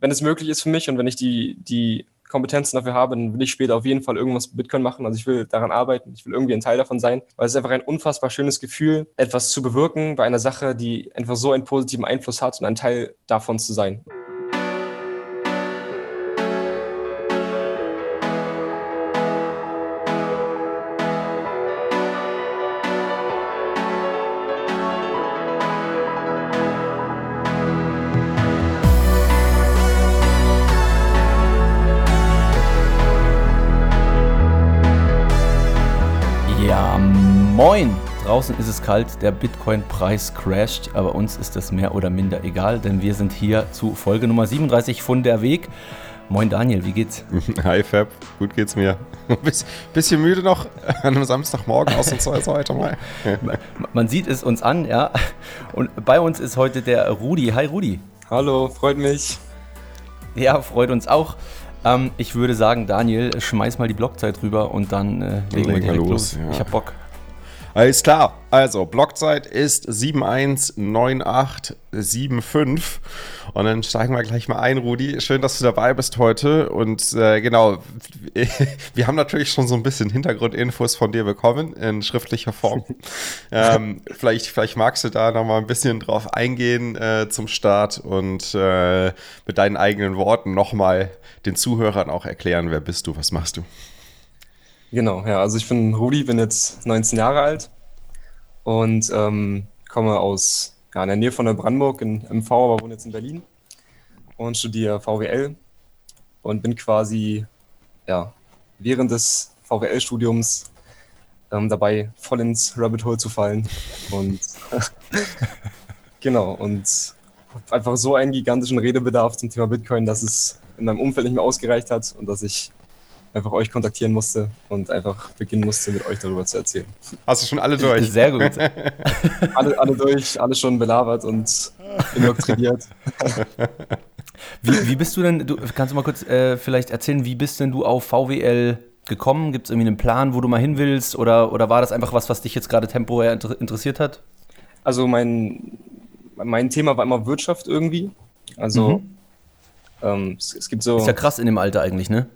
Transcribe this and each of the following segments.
wenn es möglich ist für mich und wenn ich die, die Kompetenzen dafür habe, dann will ich später auf jeden Fall irgendwas mit Bitcoin machen. Also ich will daran arbeiten, ich will irgendwie ein Teil davon sein, weil es ist einfach ein unfassbar schönes Gefühl, etwas zu bewirken bei einer Sache, die einfach so einen positiven Einfluss hat und ein Teil davon zu sein. Draußen ist es kalt, der Bitcoin-Preis crasht, aber uns ist das mehr oder minder egal, denn wir sind hier zu Folge Nummer 37 von der Weg. Moin Daniel, wie geht's? Hi Fab, gut geht's mir. Biss, bisschen müde noch an einem Samstagmorgen ausnahmsweise heute mal. Man sieht es uns an, ja. Und bei uns ist heute der Rudi. Hi Rudi. Hallo, freut mich. Ja, freut uns auch. Ähm, ich würde sagen, Daniel, schmeiß mal die Blockzeit rüber und dann äh, legen wir direkt los. los. Ja. Ich hab Bock. Alles klar. Also, Blockzeit ist 719875. Und dann steigen wir gleich mal ein, Rudi. Schön, dass du dabei bist heute. Und äh, genau, wir haben natürlich schon so ein bisschen Hintergrundinfos von dir bekommen in schriftlicher Form. ähm, vielleicht, vielleicht magst du da nochmal ein bisschen drauf eingehen äh, zum Start und äh, mit deinen eigenen Worten nochmal den Zuhörern auch erklären, wer bist du, was machst du. Genau, ja, also ich bin Rudi, bin jetzt 19 Jahre alt und ähm, komme aus ja, in der Nähe von der Brandenburg in MV, aber wohne jetzt in Berlin und studiere VWL und bin quasi ja, während des VWL-Studiums ähm, dabei, voll ins Rabbit Hole zu fallen. Und genau, und einfach so einen gigantischen Redebedarf zum Thema Bitcoin, dass es in meinem Umfeld nicht mehr ausgereicht hat und dass ich einfach euch kontaktieren musste und einfach beginnen musste, mit euch darüber zu erzählen. Hast du schon alle durch? Sehr gut. alle, alle durch, alle schon belabert und indoktriniert. Wie, wie bist du denn, du, kannst du mal kurz äh, vielleicht erzählen, wie bist denn du auf VWL gekommen? Gibt es irgendwie einen Plan, wo du mal hin willst? Oder, oder war das einfach was, was dich jetzt gerade temporär inter interessiert hat? Also mein, mein Thema war immer Wirtschaft irgendwie. Also mhm. Ähm, es, es, gibt so. Ist ja krass in dem Alter eigentlich, ne?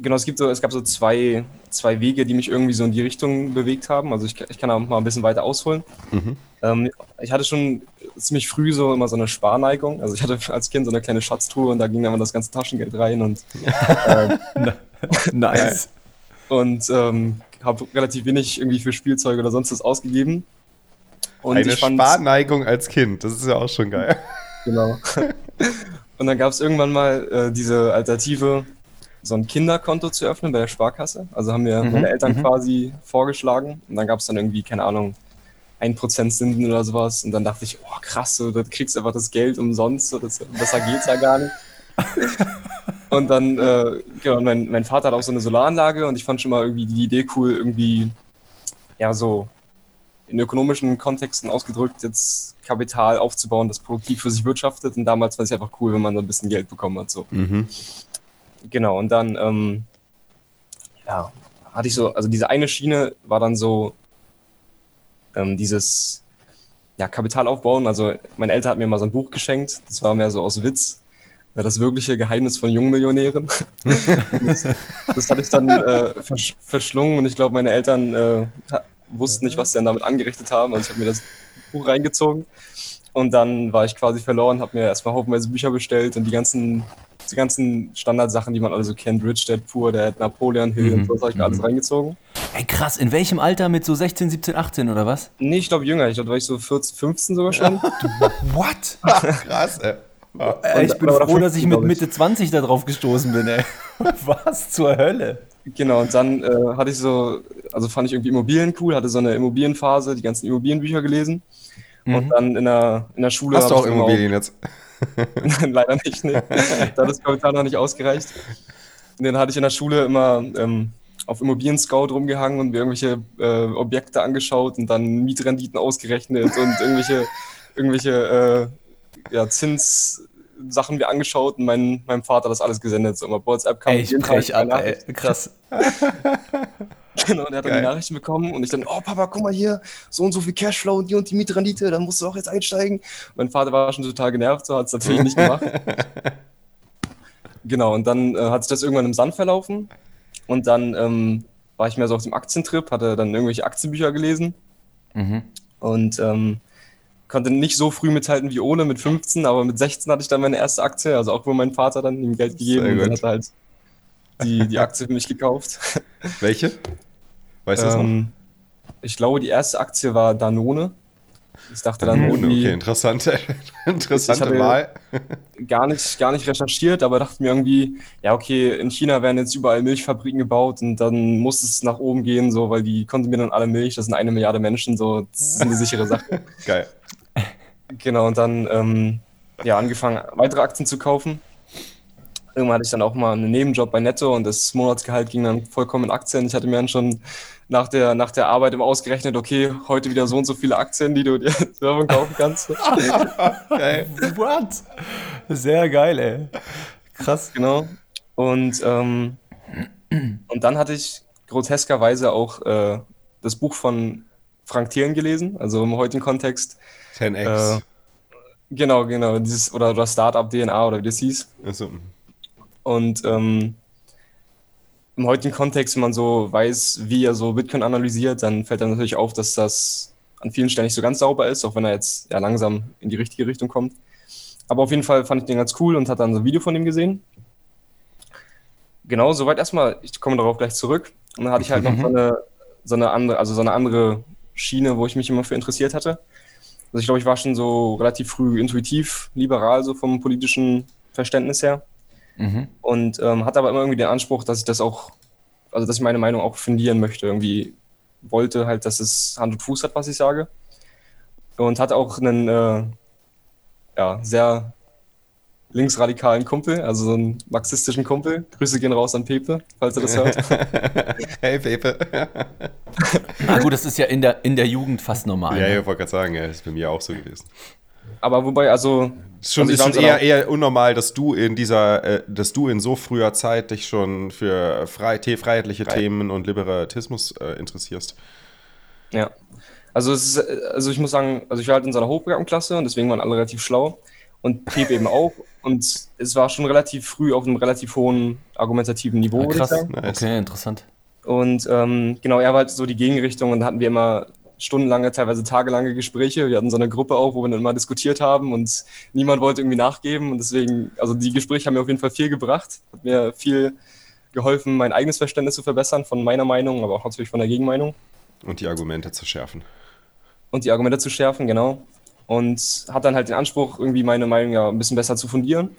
genau, es gibt so, es gab so zwei, zwei Wege, die mich irgendwie so in die Richtung bewegt haben. Also ich, ich kann da mal ein bisschen weiter ausholen. Mhm. Ähm, ich hatte schon ziemlich früh so immer so eine Sparneigung. Also ich hatte als Kind so eine kleine Schatztruhe und da ging dann das ganze Taschengeld rein und äh, nice. Und ähm, habe relativ wenig irgendwie für Spielzeug oder sonst was ausgegeben. Und eine fand, Sparneigung als Kind, das ist ja auch schon geil. Genau. Und dann gab es irgendwann mal äh, diese Alternative, so ein Kinderkonto zu öffnen bei der Sparkasse. Also haben mir mhm, meine Eltern mhm. quasi vorgeschlagen. Und dann gab es dann irgendwie, keine Ahnung, 1% Zinsen oder sowas. Und dann dachte ich, oh krass, so, du kriegst einfach das Geld umsonst, so, das, besser geht's ja gar nicht. und dann, äh, genau, mein, mein Vater hat auch so eine Solaranlage und ich fand schon mal irgendwie die Idee cool, irgendwie, ja, so in ökonomischen Kontexten ausgedrückt, jetzt Kapital aufzubauen, das produktiv für sich wirtschaftet. Und damals war es einfach cool, wenn man so ein bisschen Geld bekommen hat. So. Mhm. Genau, und dann, ähm, ja, hatte ich so, also diese eine Schiene war dann so ähm, dieses ja, Kapital aufbauen. Also meine Eltern hat mir mal so ein Buch geschenkt, das war mehr so aus Witz. Das wirkliche Geheimnis von Jungmillionären. das, das hatte ich dann äh, versch verschlungen und ich glaube, meine Eltern äh, wussten nicht, was sie dann damit angerichtet haben. Also ich habe mir das Buch reingezogen und dann war ich quasi verloren, habe mir erstmal haufenweise Bücher bestellt und die ganzen die ganzen Standardsachen, die man alle so kennt, Rich Dad Poor Dad, Napoleon Hill mhm. und so, das habe ich mir alles mhm. reingezogen. Ey, krass, in welchem Alter? Mit so 16, 17, 18 oder was? Nee, ich glaube jünger. Ich glaube, da war ich so 14, 15 sogar schon. What? krass, ey. Ey, ich bin froh, dass ich mit Mitte 20 da drauf gestoßen bin, ey. Was zur Hölle? Genau, und dann äh, hatte ich so, also fand ich irgendwie Immobilien cool, hatte so eine Immobilienphase, die ganzen Immobilienbücher gelesen. Mhm. Und dann in der, in der Schule. Hast du auch Immobilien auch, jetzt? Leider nicht, nee. Da hat das Kapital noch nicht ausgereicht. Und dann hatte ich in der Schule immer ähm, auf Immobilien Scout rumgehangen und mir irgendwelche äh, Objekte angeschaut und dann Mietrenditen ausgerechnet und irgendwelche, irgendwelche äh, ja, Zinssachen mir angeschaut und mein, meinem Vater das alles gesendet. So immer WhatsApp kam ey, ich brech ab, ey. krass. Genau, und er hat dann die Nachrichten bekommen und ich dann, oh Papa, guck mal hier, so und so viel Cashflow und die und die Mietrendite, dann musst du auch jetzt einsteigen. Mein Vater war schon total genervt, so hat es natürlich nicht gemacht. Genau, und dann äh, hat sich das irgendwann im Sand verlaufen. Und dann ähm, war ich mehr so auf dem Aktientrip, hatte dann irgendwelche Aktienbücher gelesen. Mhm. Und ähm, konnte nicht so früh mithalten wie Ole mit 15, aber mit 16 hatte ich dann meine erste Aktie, also auch wo mein Vater dann ihm Geld gegeben hat halt die, die Aktie für mich gekauft. Welche? Weißt du das ähm, noch? Ich glaube, die erste Aktie war Danone. Ich dachte dann Danone, okay, interessante, interessante Wahl. Gar nicht, gar nicht recherchiert, aber dachte mir irgendwie, ja, okay, in China werden jetzt überall Milchfabriken gebaut und dann muss es nach oben gehen, so, weil die konsumieren dann alle Milch, das sind eine Milliarde Menschen, so, das ist eine sichere Sache. Geil. Genau, und dann ähm, ja, angefangen, weitere Aktien zu kaufen. Irgendwann hatte ich dann auch mal einen Nebenjob bei Netto und das Monatsgehalt ging dann vollkommen in Aktien. Ich hatte mir dann schon nach der, nach der Arbeit immer ausgerechnet, okay, heute wieder so und so viele Aktien, die du dir davon kaufen kannst. geil. What? Sehr geil, ey. Krass. Genau. Und, ähm, und dann hatte ich groteskerweise auch äh, das Buch von Frank Thielen gelesen, also im heutigen Kontext. 10x. Äh, genau, genau. Dieses, oder, oder Startup DNA oder wie das hieß. Also. Und ähm, im heutigen Kontext, wenn man so weiß, wie er so Bitcoin analysiert, dann fällt dann natürlich auf, dass das an vielen Stellen nicht so ganz sauber ist, auch wenn er jetzt ja langsam in die richtige Richtung kommt. Aber auf jeden Fall fand ich den ganz cool und hat dann so ein Video von ihm gesehen. Genau, soweit erstmal, ich komme darauf gleich zurück. Und dann hatte ich halt noch so eine, so eine andere, also so eine andere Schiene, wo ich mich immer für interessiert hatte. Also ich glaube, ich war schon so relativ früh intuitiv liberal, so vom politischen Verständnis her. Mhm. Und ähm, hatte aber immer irgendwie den Anspruch, dass ich das auch, also dass ich meine Meinung auch fundieren möchte. Irgendwie wollte halt, dass es Hand und Fuß hat, was ich sage. Und hatte auch einen äh, ja, sehr linksradikalen Kumpel, also so einen marxistischen Kumpel. Grüße gehen raus an Pepe, falls er das hört. hey Pepe. ah, gut, das ist ja in der, in der Jugend fast normal. Ja, ne? ich wollte gerade sagen, ja, das ist bei mir auch so gewesen. Aber wobei, also. Ist schon, also ist schon eher, eher unnormal, dass du in dieser, äh, dass du in so früher Zeit dich schon für frei, freiheitliche Frei. Themen und Liberatismus äh, interessierst. Ja. Also, es ist, also ich muss sagen, also ich war halt in seiner Hochbegabtenklasse und deswegen waren alle relativ schlau und Pep eben auch. Und es war schon relativ früh auf einem relativ hohen argumentativen Niveau, ah, krass. würde ich sagen. Okay, interessant. Und ähm, genau, er war halt so die Gegenrichtung und da hatten wir immer stundenlange, teilweise tagelange Gespräche. Wir hatten so eine Gruppe auch, wo wir dann immer diskutiert haben und niemand wollte irgendwie nachgeben. Und deswegen, also die Gespräche haben mir auf jeden Fall viel gebracht, hat mir viel geholfen, mein eigenes Verständnis zu verbessern von meiner Meinung, aber auch natürlich von der Gegenmeinung. Und die Argumente zu schärfen. Und die Argumente zu schärfen, genau. Und hat dann halt den Anspruch, irgendwie meine Meinung ja ein bisschen besser zu fundieren.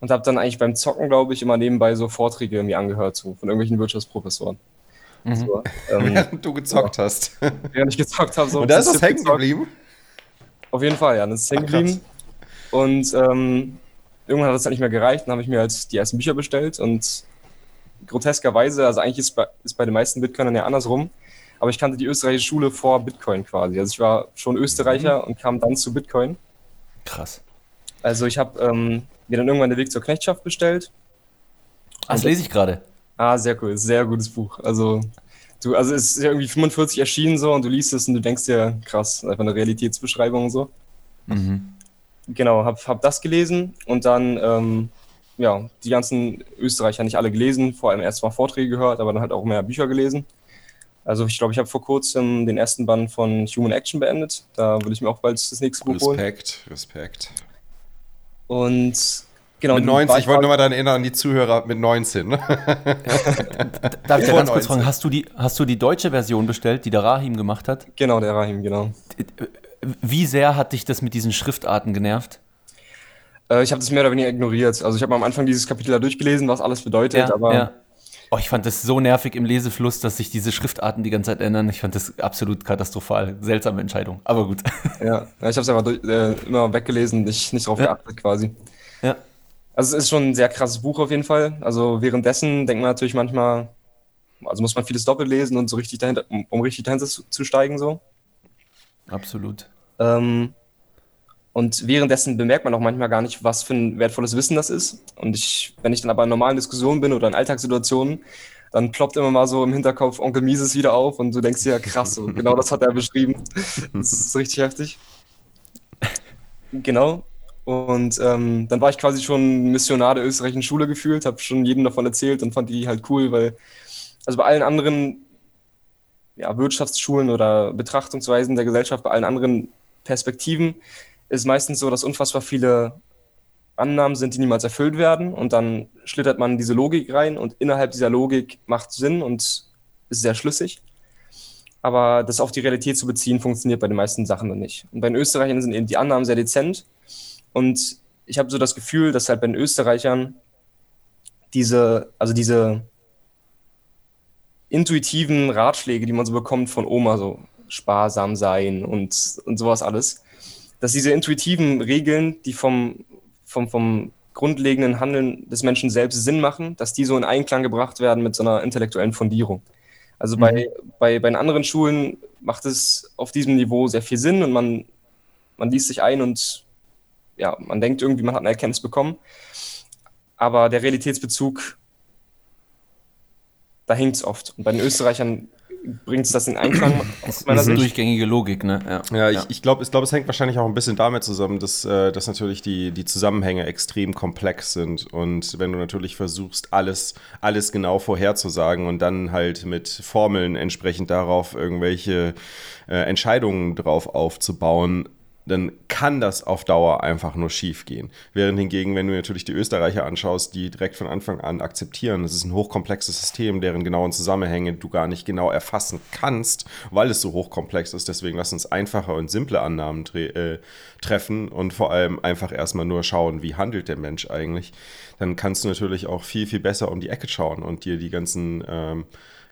Und habe dann eigentlich beim Zocken, glaube ich, immer nebenbei so Vorträge irgendwie angehört so, von irgendwelchen Wirtschaftsprofessoren. Mhm. So, ähm, Während du gezockt ja. hast. Während ich gezockt habe. So Und da ist das hängen geblieben? Auf jeden Fall, ja. Das ist hängen geblieben. Und ähm, irgendwann hat das halt nicht mehr gereicht. Dann habe ich mir halt die ersten Bücher bestellt und groteskerweise, also eigentlich ist bei, ist bei den meisten Bitcoinern ja andersrum, aber ich kannte die österreichische Schule vor Bitcoin quasi. Also ich war schon Österreicher mhm. und kam dann zu Bitcoin. Krass. Also ich habe ähm, mir dann irgendwann den Weg zur Knechtschaft bestellt. das lese ich gerade. Ah, sehr cool, sehr gutes Buch. Also, du, also es ist ja irgendwie 45 erschienen so und du liest es und du denkst dir, krass, einfach eine Realitätsbeschreibung und so. Mhm. Genau, hab, hab das gelesen und dann, ähm, ja, die ganzen Österreicher nicht alle gelesen, vor allem erst mal Vorträge gehört, aber dann halt auch mehr Bücher gelesen. Also ich glaube, ich habe vor kurzem den ersten Band von Human Action beendet. Da will ich mir auch bald das nächste Buch holen. Respekt, Respekt. Und Genau, mit 19, ich wollte nur mal daran erinnern, die Zuhörer mit 19. Ne? Darf ich da ganz kurz fragen, hast du, die, hast du die deutsche Version bestellt, die der Rahim gemacht hat? Genau, der Rahim, genau. Wie sehr hat dich das mit diesen Schriftarten genervt? Äh, ich habe das mehr oder weniger ignoriert. Also ich habe am Anfang dieses Kapitel da durchgelesen, was alles bedeutet, ja, aber... Ja. Oh, ich fand das so nervig im Lesefluss, dass sich diese Schriftarten die ganze Zeit ändern. Ich fand das absolut katastrophal. Seltsame Entscheidung, aber gut. Ja, ja ich habe es einfach durch, äh, immer weggelesen, nicht, nicht drauf ja. geachtet quasi. Ja. Also es ist schon ein sehr krasses Buch auf jeden Fall. Also währenddessen denkt man natürlich manchmal, also muss man vieles doppelt lesen und so richtig dahinter, um, um richtig dahinter zu, zu, steigen so. Absolut. Ähm, und währenddessen bemerkt man auch manchmal gar nicht, was für ein wertvolles Wissen das ist. Und ich, wenn ich dann aber in normalen Diskussionen bin oder in Alltagssituationen, dann ploppt immer mal so im Hinterkopf Onkel Mises wieder auf und du denkst dir, ja krass, so, genau das hat er beschrieben. Das ist richtig heftig. Genau. Und ähm, dann war ich quasi schon Missionar der österreichischen Schule gefühlt, habe schon jedem davon erzählt und fand die halt cool, weil, also bei allen anderen ja, Wirtschaftsschulen oder Betrachtungsweisen der Gesellschaft, bei allen anderen Perspektiven ist meistens so, dass unfassbar viele Annahmen sind, die niemals erfüllt werden und dann schlittert man diese Logik rein und innerhalb dieser Logik macht Sinn und ist sehr schlüssig. Aber das auf die Realität zu beziehen, funktioniert bei den meisten Sachen noch nicht. Und bei den Österreichern sind eben die Annahmen sehr dezent und ich habe so das Gefühl, dass halt bei den Österreichern diese, also diese intuitiven Ratschläge, die man so bekommt von Oma, so sparsam sein und, und sowas alles, dass diese intuitiven Regeln, die vom, vom, vom grundlegenden Handeln des Menschen selbst Sinn machen, dass die so in Einklang gebracht werden mit so einer intellektuellen Fundierung. Also mhm. bei, bei, bei den anderen Schulen macht es auf diesem Niveau sehr viel Sinn und man, man liest sich ein und ja, man denkt irgendwie, man hat eine Erkenntnis bekommen. Aber der Realitätsbezug, da hinkt es oft. Und bei den Österreichern bringt es das in Einklang. Es ist eine Sicht. durchgängige Logik, ne? Ja, ja ich, ich glaube, ich glaub, es hängt wahrscheinlich auch ein bisschen damit zusammen, dass, äh, dass natürlich die, die Zusammenhänge extrem komplex sind. Und wenn du natürlich versuchst, alles, alles genau vorherzusagen und dann halt mit Formeln entsprechend darauf irgendwelche äh, Entscheidungen drauf aufzubauen, dann kann das auf Dauer einfach nur schief gehen. Während hingegen, wenn du natürlich die Österreicher anschaust, die direkt von Anfang an akzeptieren, es ist ein hochkomplexes System, deren genauen Zusammenhänge du gar nicht genau erfassen kannst, weil es so hochkomplex ist. Deswegen lass uns einfache und simple Annahmen äh, treffen und vor allem einfach erstmal nur schauen, wie handelt der Mensch eigentlich. Dann kannst du natürlich auch viel, viel besser um die Ecke schauen und dir die ganzen ähm,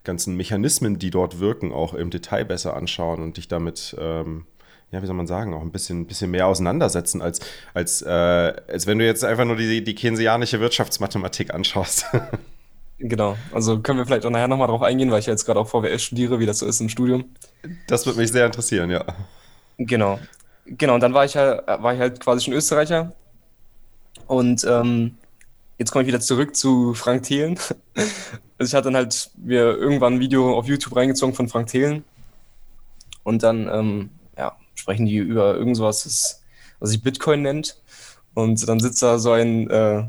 ganzen Mechanismen, die dort wirken, auch im Detail besser anschauen und dich damit ähm, ja, wie soll man sagen, auch ein bisschen, bisschen mehr auseinandersetzen, als, als, äh, als wenn du jetzt einfach nur die, die keynesianische Wirtschaftsmathematik anschaust. Genau, also können wir vielleicht auch nachher nochmal drauf eingehen, weil ich jetzt gerade auch VWL studiere, wie das so ist im Studium. Das würde mich sehr interessieren, ja. Genau. Genau, und dann war ich halt, war ich halt quasi schon Österreicher. Und ähm, jetzt komme ich wieder zurück zu Frank Thelen. Also ich hatte dann halt mir irgendwann ein Video auf YouTube reingezogen von Frank Thelen. Und dann ähm, sprechen die über irgend sowas, was sich Bitcoin nennt. Und dann sitzt da so ein, äh,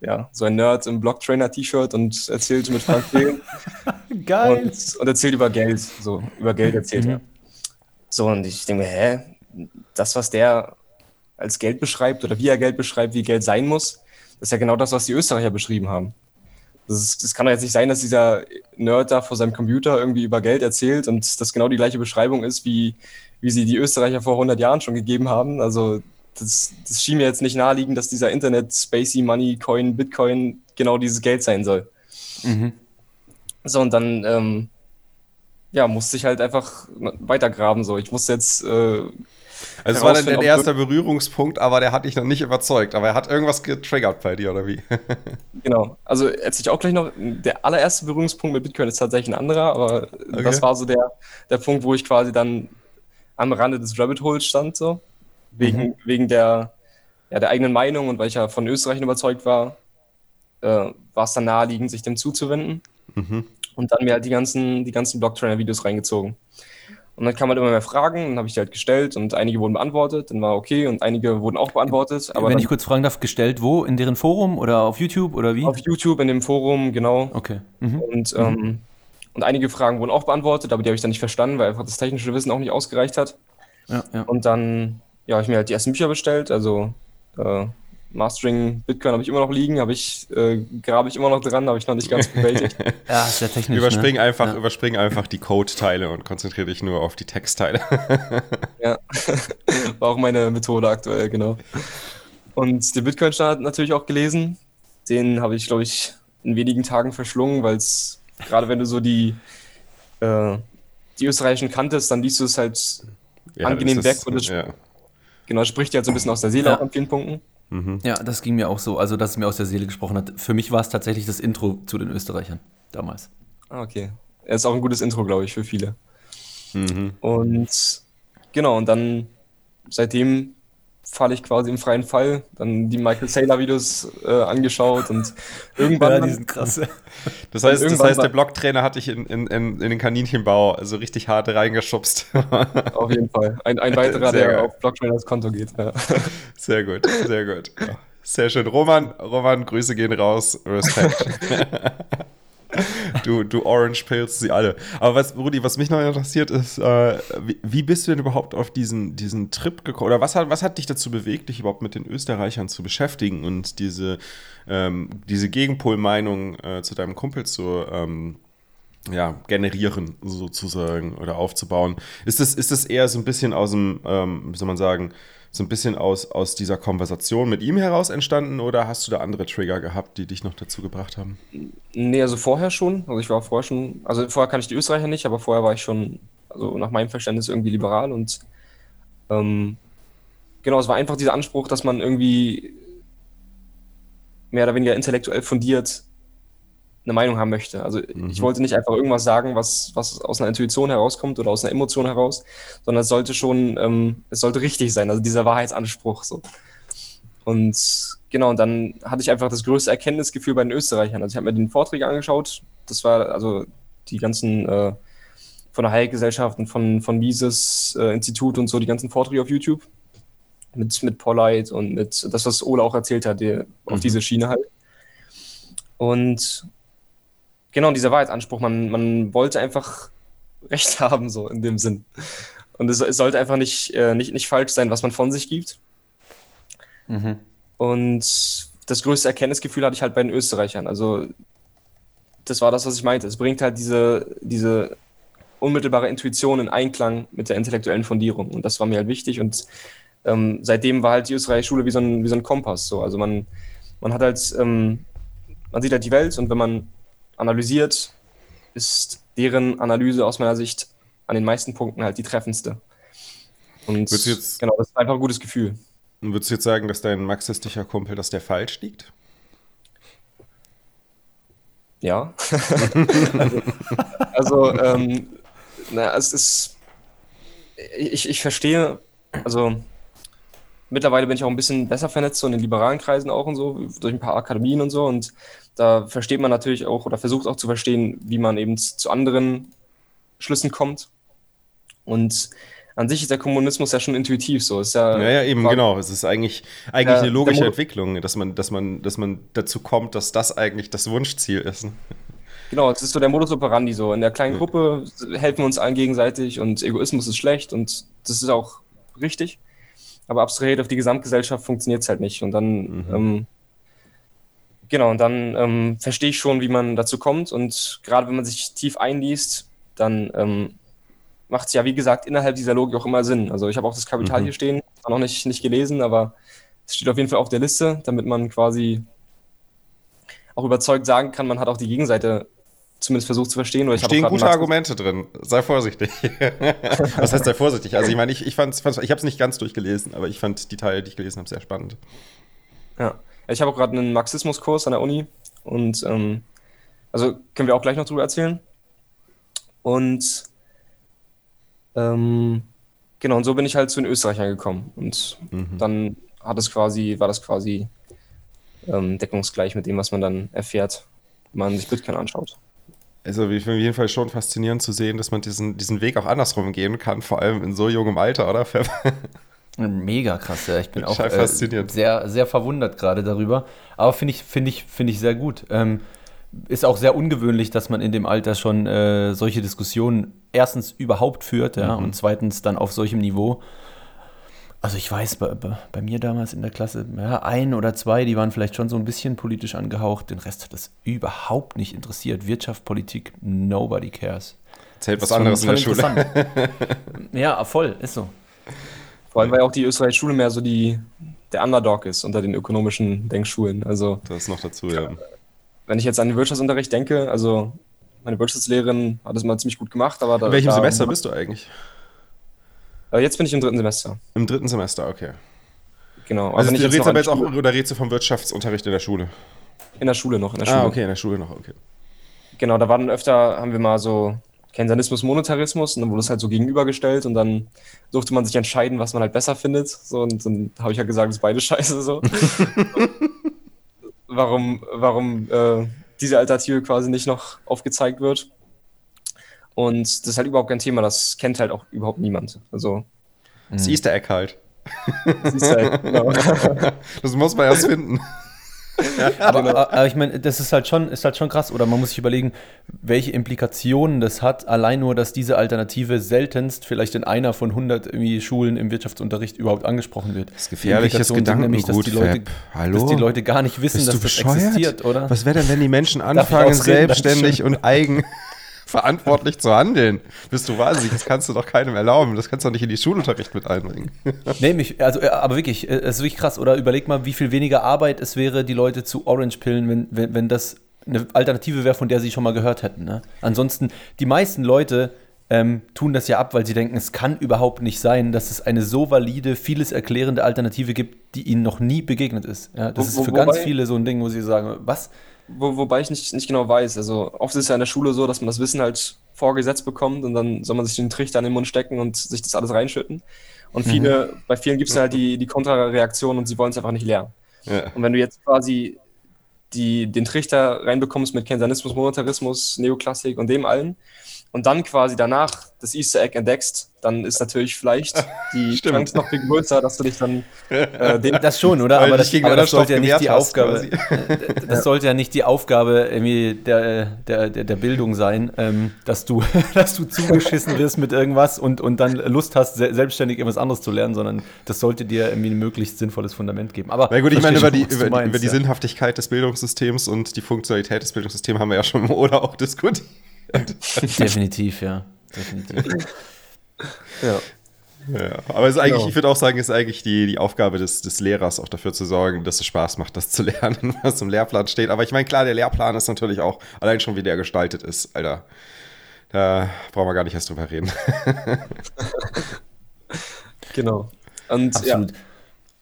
ja, so ein Nerd im Blocktrainer-T-Shirt und erzählt mit Frank Geil. Und, und, erzählt über Geld, so, über Geld erzählt mhm. er. So, und ich denke mir, hä, das, was der als Geld beschreibt oder wie er Geld beschreibt, wie Geld sein muss, das ist ja genau das, was die Österreicher beschrieben haben. Das, ist, das kann doch jetzt nicht sein, dass dieser Nerd da vor seinem Computer irgendwie über Geld erzählt und das genau die gleiche Beschreibung ist, wie, wie sie die Österreicher vor 100 Jahren schon gegeben haben. Also das, das schien mir jetzt nicht naheliegend, dass dieser Internet Spacey Money Coin Bitcoin genau dieses Geld sein soll. Mhm. So, und dann ähm, ja, musste ich halt einfach weitergraben. So. Ich musste jetzt. Äh, also, es war dann dein erster Berührungspunkt, aber der hat dich noch nicht überzeugt. Aber er hat irgendwas getriggert bei dir, oder wie? genau. Also, erzähle ich auch gleich noch. Der allererste Berührungspunkt mit Bitcoin ist tatsächlich ein anderer, aber okay. das war so der, der Punkt, wo ich quasi dann am Rande des Rabbit Holes stand, so. Wegen, mhm. wegen der, ja, der eigenen Meinung und weil ich ja von Österreich überzeugt war, äh, war es dann naheliegend, sich dem zuzuwenden. Mhm. Und dann mir halt die ganzen, die ganzen Blocktrainer-Videos reingezogen. Und dann kam halt immer mehr Fragen, dann habe ich die halt gestellt und einige wurden beantwortet, dann war okay und einige wurden auch beantwortet. Aber Wenn ich kurz fragen darf, gestellt wo? In deren Forum oder auf YouTube oder wie? Auf YouTube, in dem Forum, genau. Okay. Mhm. Und ähm, mhm. Und einige Fragen wurden auch beantwortet, aber die habe ich dann nicht verstanden, weil einfach das technische Wissen auch nicht ausgereicht hat. Ja, ja. Und dann ja, habe ich mir halt die ersten Bücher bestellt, also äh, Mastering Bitcoin habe ich immer noch liegen, habe ich, äh, grabe ich immer noch dran, habe ich noch nicht ganz bewältigt. ja, sehr technisch. Überspring, ne? einfach, ja. überspring einfach die Code-Teile und konzentriere dich nur auf die Textteile. ja, war auch meine Methode aktuell, genau. Und den Bitcoin-Standard natürlich auch gelesen. Den habe ich, glaube ich, in wenigen Tagen verschlungen, weil es Gerade wenn du so die, äh, die österreichischen kanntest, dann liest du es halt ja, angenehm weg. Und das ja. Genau, spricht dir halt so ein bisschen aus der Seele ja. auch an vielen Punkten. Mhm. Ja, das ging mir auch so. Also, dass es mir aus der Seele gesprochen hat. Für mich war es tatsächlich das Intro zu den Österreichern damals. Ah, okay. Er ist auch ein gutes Intro, glaube ich, für viele. Mhm. Und genau, und dann seitdem falle ich quasi im freien Fall, dann die Michael Saylor Videos äh, angeschaut und irgendwann. Ja, die sind krass. Das heißt, das heißt der Blocktrainer hat dich in, in, in, in den Kaninchenbau also richtig hart reingeschubst. Auf jeden Fall. Ein, ein weiterer, sehr der geil. auf Blocktrainers Konto geht. Ja. Sehr gut, sehr gut. Sehr schön. Roman, Roman, Grüße gehen raus. Respekt. du, du Orange Pills, sie alle. Aber was, Rudi, was mich noch interessiert ist, äh, wie, wie, bist du denn überhaupt auf diesen, diesen Trip gekommen? Oder was hat, was hat dich dazu bewegt, dich überhaupt mit den Österreichern zu beschäftigen und diese, ähm, diese Gegenpolmeinung äh, zu deinem Kumpel zu ähm, ja, generieren, sozusagen, oder aufzubauen? Ist das, ist das eher so ein bisschen aus dem, ähm, wie soll man sagen, so ein bisschen aus, aus dieser Konversation mit ihm heraus entstanden oder hast du da andere Trigger gehabt, die dich noch dazu gebracht haben? Nee, also vorher schon. Also ich war vorher schon, also vorher kann ich die Österreicher nicht, aber vorher war ich schon, also nach meinem Verständnis irgendwie liberal und ähm, genau, es war einfach dieser Anspruch, dass man irgendwie mehr oder weniger intellektuell fundiert eine Meinung haben möchte. Also mhm. ich wollte nicht einfach irgendwas sagen, was, was aus einer Intuition herauskommt oder aus einer Emotion heraus, sondern es sollte schon, ähm, es sollte richtig sein, also dieser Wahrheitsanspruch so. Und genau, und dann hatte ich einfach das größte Erkenntnisgefühl bei den Österreichern. Also ich habe mir den Vorträge angeschaut, das war also die ganzen äh, von der Hayek-Gesellschaft und von, von Mises äh, Institut und so, die ganzen Vorträge auf YouTube mit, mit Polite und mit das, was Ola auch erzählt hat, die, auf mhm. diese Schiene halt. Und genau, dieser Wahrheitsanspruch, man, man wollte einfach Recht haben, so in dem Sinn. Und es, es sollte einfach nicht, äh, nicht, nicht falsch sein, was man von sich gibt. Mhm. Und das größte Erkenntnisgefühl hatte ich halt bei den Österreichern. Also, das war das, was ich meinte. Es bringt halt diese, diese unmittelbare Intuition in Einklang mit der intellektuellen Fundierung. Und das war mir halt wichtig. Und ähm, seitdem war halt die österreichische Schule wie so ein, wie so ein Kompass. So. Also man, man hat halt, ähm, man sieht halt die Welt und wenn man analysiert, ist deren Analyse aus meiner Sicht an den meisten Punkten halt die treffendste. Und jetzt, genau, das ist einfach ein gutes Gefühl. Würdest du jetzt sagen, dass dein marxistischer Kumpel, dass der falsch liegt? Ja. also, also ähm, na, es ist. Ich, ich verstehe, also mittlerweile bin ich auch ein bisschen besser vernetzt, so in den liberalen Kreisen auch und so, durch ein paar Akademien und so. Und da versteht man natürlich auch oder versucht auch zu verstehen, wie man eben zu anderen Schlüssen kommt. Und an sich ist der Kommunismus ja schon intuitiv so. Ist ja, ja, ja eben, war, genau. Es ist eigentlich, eigentlich ja, eine logische Entwicklung, dass man, dass, man, dass man dazu kommt, dass das eigentlich das Wunschziel ist. Genau, es ist so der Modus operandi so. In der kleinen Gruppe helfen wir uns allen gegenseitig und Egoismus ist schlecht und das ist auch richtig. Aber abstrahiert auf die Gesamtgesellschaft funktioniert es halt nicht. Und dann mhm. ähm, Genau, und dann ähm, verstehe ich schon, wie man dazu kommt. Und gerade wenn man sich tief einliest, dann ähm, macht es ja, wie gesagt, innerhalb dieser Logik auch immer Sinn. Also ich habe auch das Kapital mhm. hier stehen, noch nicht, nicht gelesen, aber es steht auf jeden Fall auf der Liste, damit man quasi auch überzeugt sagen kann, man hat auch die Gegenseite zumindest versucht zu verstehen. Oder ich Stehen gute Argumente drin. Sei vorsichtig. Was heißt sei vorsichtig? Also ich meine, ich, ich, fand's, fand's, ich habe es nicht ganz durchgelesen, aber ich fand die Teile, die ich gelesen habe, sehr spannend. Ja. Ich habe auch gerade einen Marxismuskurs an der Uni und ähm, also können wir auch gleich noch drüber erzählen. Und ähm, genau, und so bin ich halt zu den Österreichern gekommen. Und mhm. dann hat es quasi, war das quasi ähm, deckungsgleich mit dem, was man dann erfährt, wenn man sich Bitcoin anschaut. Also auf jeden Fall schon faszinierend zu sehen, dass man diesen, diesen Weg auch andersrum gehen kann, vor allem in so jungem Alter, oder? Mega krass, ja. Ich bin auch äh, sehr, sehr verwundert gerade darüber. Aber finde ich, finde ich, finde ich sehr gut. Ähm, ist auch sehr ungewöhnlich, dass man in dem Alter schon äh, solche Diskussionen erstens überhaupt führt, ja, mhm. und zweitens dann auf solchem Niveau. Also ich weiß, bei, bei, mir damals in der Klasse, ja, ein oder zwei, die waren vielleicht schon so ein bisschen politisch angehaucht. Den Rest hat das überhaupt nicht interessiert. Wirtschaft, Politik, nobody cares. Zählt was anderes in der Schule. ja, voll, ist so. Vor allem, weil auch die österreichische Schule mehr so die, der Underdog ist unter den ökonomischen Denkschulen. Also, das ist noch dazu, ja. Wenn ich jetzt an den Wirtschaftsunterricht denke, also meine Wirtschaftslehrerin hat das mal ziemlich gut gemacht. Aber da, In welchem da, Semester bist du eigentlich? Äh, jetzt bin ich im dritten Semester. Im dritten Semester, okay. Genau. Also, also du redest aber jetzt auch, oder redest du vom Wirtschaftsunterricht in der Schule? In der Schule noch, in der ah, Schule. Ah, okay, in der Schule noch, okay. Genau, da waren öfter, haben wir mal so Keynesianismus, Monetarismus und dann wurde es halt so gegenübergestellt und dann durfte man sich entscheiden, was man halt besser findet. So, und dann habe ich halt gesagt, es ist beide scheiße so. warum warum äh, diese Alternative quasi nicht noch aufgezeigt wird. Und das ist halt überhaupt kein Thema, das kennt halt auch überhaupt niemand. Also. Das mhm. Easter Egg halt. Das, Easter Egg, genau. das muss man erst finden. aber, aber, ich meine, das ist halt schon, ist halt schon krass, oder man muss sich überlegen, welche Implikationen das hat. Allein nur, dass diese Alternative seltenst vielleicht in einer von 100 irgendwie Schulen im Wirtschaftsunterricht überhaupt angesprochen wird. Das ist gefährliches Gedankengut, dass die, Leute, Hallo? dass die Leute gar nicht wissen, Bist dass das existiert, oder? Was wäre denn, wenn die Menschen anfangen, selbstständig und eigen verantwortlich zu handeln. Bist du wahnsinnig? Das kannst du doch keinem erlauben. Das kannst du doch nicht in die Schulunterricht mit einbringen. nee, mich, also, äh, aber wirklich, äh, es ist wirklich krass. Oder überleg mal, wie viel weniger Arbeit es wäre, die Leute zu Orange-Pillen, wenn, wenn, wenn das eine Alternative wäre, von der sie schon mal gehört hätten. Ne? Ansonsten, die meisten Leute ähm, tun das ja ab, weil sie denken, es kann überhaupt nicht sein, dass es eine so valide, vieles erklärende Alternative gibt, die ihnen noch nie begegnet ist. Ja, das wo, ist für wobei, ganz viele so ein Ding, wo sie sagen, was? Wo, wobei ich nicht, nicht genau weiß. Also oft ist es ja in der Schule so, dass man das Wissen halt vorgesetzt bekommt und dann soll man sich den Trichter in den Mund stecken und sich das alles reinschütten. Und mhm. viele, mhm. bei vielen gibt es halt die, die Kontrareaktion und sie wollen es einfach nicht lernen. Ja. Und wenn du jetzt quasi die, den Trichter reinbekommst mit Keynesianismus, Monetarismus, Neoklassik und dem allen und dann quasi danach das Easter Egg entdeckst, dann ist natürlich vielleicht die Chance noch viel größer, dass du dich dann äh, den Das schon, oder? Aber das, aber das sollte ja nicht die Aufgabe. das sollte ja nicht die Aufgabe irgendwie der, der, der, der Bildung sein, ähm, dass du, dass du zugeschissen wirst mit irgendwas und, und dann Lust hast, selbstständig irgendwas anderes zu lernen, sondern das sollte dir irgendwie ein möglichst sinnvolles Fundament geben. Aber Na gut, ich meine, über die, über, meinst, über die ja. Sinnhaftigkeit des Bildungssystems und die Funktionalität des Bildungssystems haben wir ja schon oder auch diskutiert. Definitiv, ja. Definitiv. Ja. Ja, aber es ist eigentlich, genau. ich würde auch sagen, es ist eigentlich die, die Aufgabe des, des Lehrers, auch dafür zu sorgen, dass es Spaß macht, das zu lernen, was im Lehrplan steht. Aber ich meine, klar, der Lehrplan ist natürlich auch, allein schon wie der gestaltet ist, Alter. Da brauchen wir gar nicht erst drüber reden. genau. Und Absolut.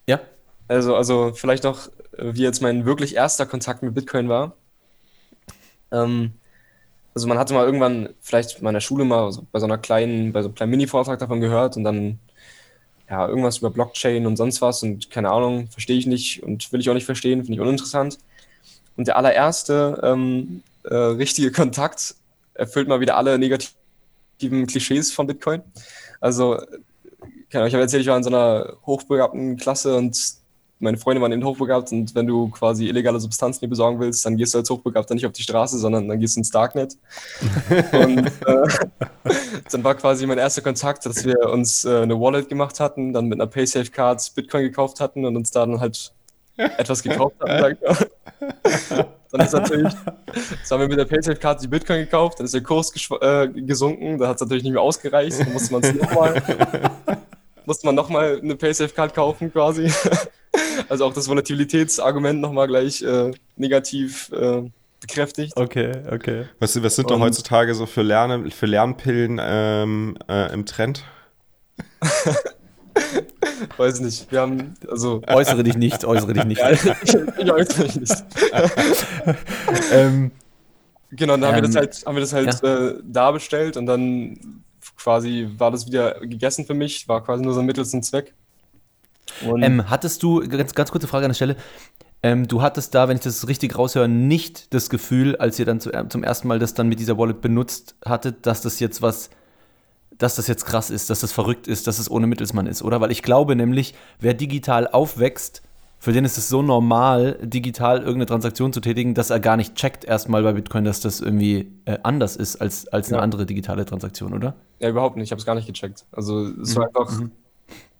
Ja. ja. Also, also vielleicht noch, wie jetzt mein wirklich erster Kontakt mit Bitcoin war. Ähm, also man hatte mal irgendwann vielleicht in der Schule mal so bei so einer kleinen, bei so einem kleinen Mini-Vortrag davon gehört und dann ja irgendwas über Blockchain und sonst was und keine Ahnung, verstehe ich nicht und will ich auch nicht verstehen, finde ich uninteressant. Und der allererste ähm, äh, richtige Kontakt erfüllt mal wieder alle negativen Klischees von Bitcoin. Also, keine Ahnung, ich habe erzählt, ich war in so einer hochbegabten Klasse und meine Freunde waren eben hochbegabt und wenn du quasi illegale Substanzen dir besorgen willst, dann gehst du als Hochbegabter nicht auf die Straße, sondern dann gehst du ins Darknet. und äh, dann war quasi mein erster Kontakt, dass wir uns äh, eine Wallet gemacht hatten, dann mit einer PaySafe-Card Bitcoin gekauft hatten und uns dann halt etwas gekauft hatten. dann ist natürlich, jetzt haben wir mit der PaySafe-Card die Bitcoin gekauft, dann ist der Kurs äh, gesunken, da hat es natürlich nicht mehr ausgereicht, dann musste man es nochmal musste man nochmal eine PaySafe-Card kaufen quasi. Also auch das Volatilitätsargument nochmal gleich äh, negativ äh, bekräftigt. Okay, okay. Was, was sind doch heutzutage so für, Lerne, für Lernpillen ähm, äh, im Trend? Weiß nicht. Wir haben, also. Äußere dich nicht, äußere dich nicht. Ja, ich, ich äußere mich nicht. ähm, genau, dann haben wir das ähm, halt, haben wir das halt ja. äh, da bestellt und dann quasi war das wieder gegessen für mich, war quasi nur so ein Mittel zum Zweck. Ähm, hattest du, ganz, ganz kurze Frage an der Stelle, ähm, du hattest da, wenn ich das richtig raushöre, nicht das Gefühl, als ihr dann zu, zum ersten Mal das dann mit dieser Wallet benutzt hattet, dass das jetzt was, dass das jetzt krass ist, dass das verrückt ist, dass es ohne Mittelsmann ist, oder? Weil ich glaube nämlich, wer digital aufwächst, für den ist es so normal, digital irgendeine Transaktion zu tätigen, dass er gar nicht checkt erstmal bei Bitcoin, dass das irgendwie äh, anders ist als, als eine ja. andere digitale Transaktion, oder? Ja, überhaupt nicht. Ich habe es gar nicht gecheckt. Also es mhm. war einfach, mhm.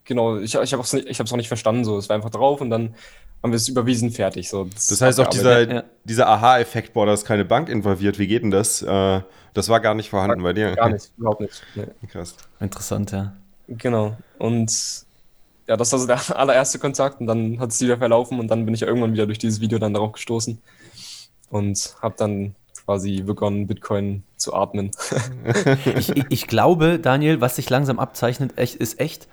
genau, ich, ich habe es nicht, auch nicht verstanden. So. Es war einfach drauf und dann haben wir es überwiesen, fertig. So. Das, das heißt auch dieser, ja. dieser Aha-Effekt, boah, da ist keine Bank involviert, wie geht denn das? Äh, das war gar nicht vorhanden war, bei dir. Gar nicht, überhaupt nicht. Nee. Krass. Interessant, ja. Genau. Und ja, das war so der allererste Kontakt und dann hat es wieder verlaufen und dann bin ich irgendwann wieder durch dieses Video dann darauf gestoßen und habe dann quasi begonnen, Bitcoin zu atmen. ich, ich, glaube, Daniel, was sich langsam abzeichnet, echt, ist echt,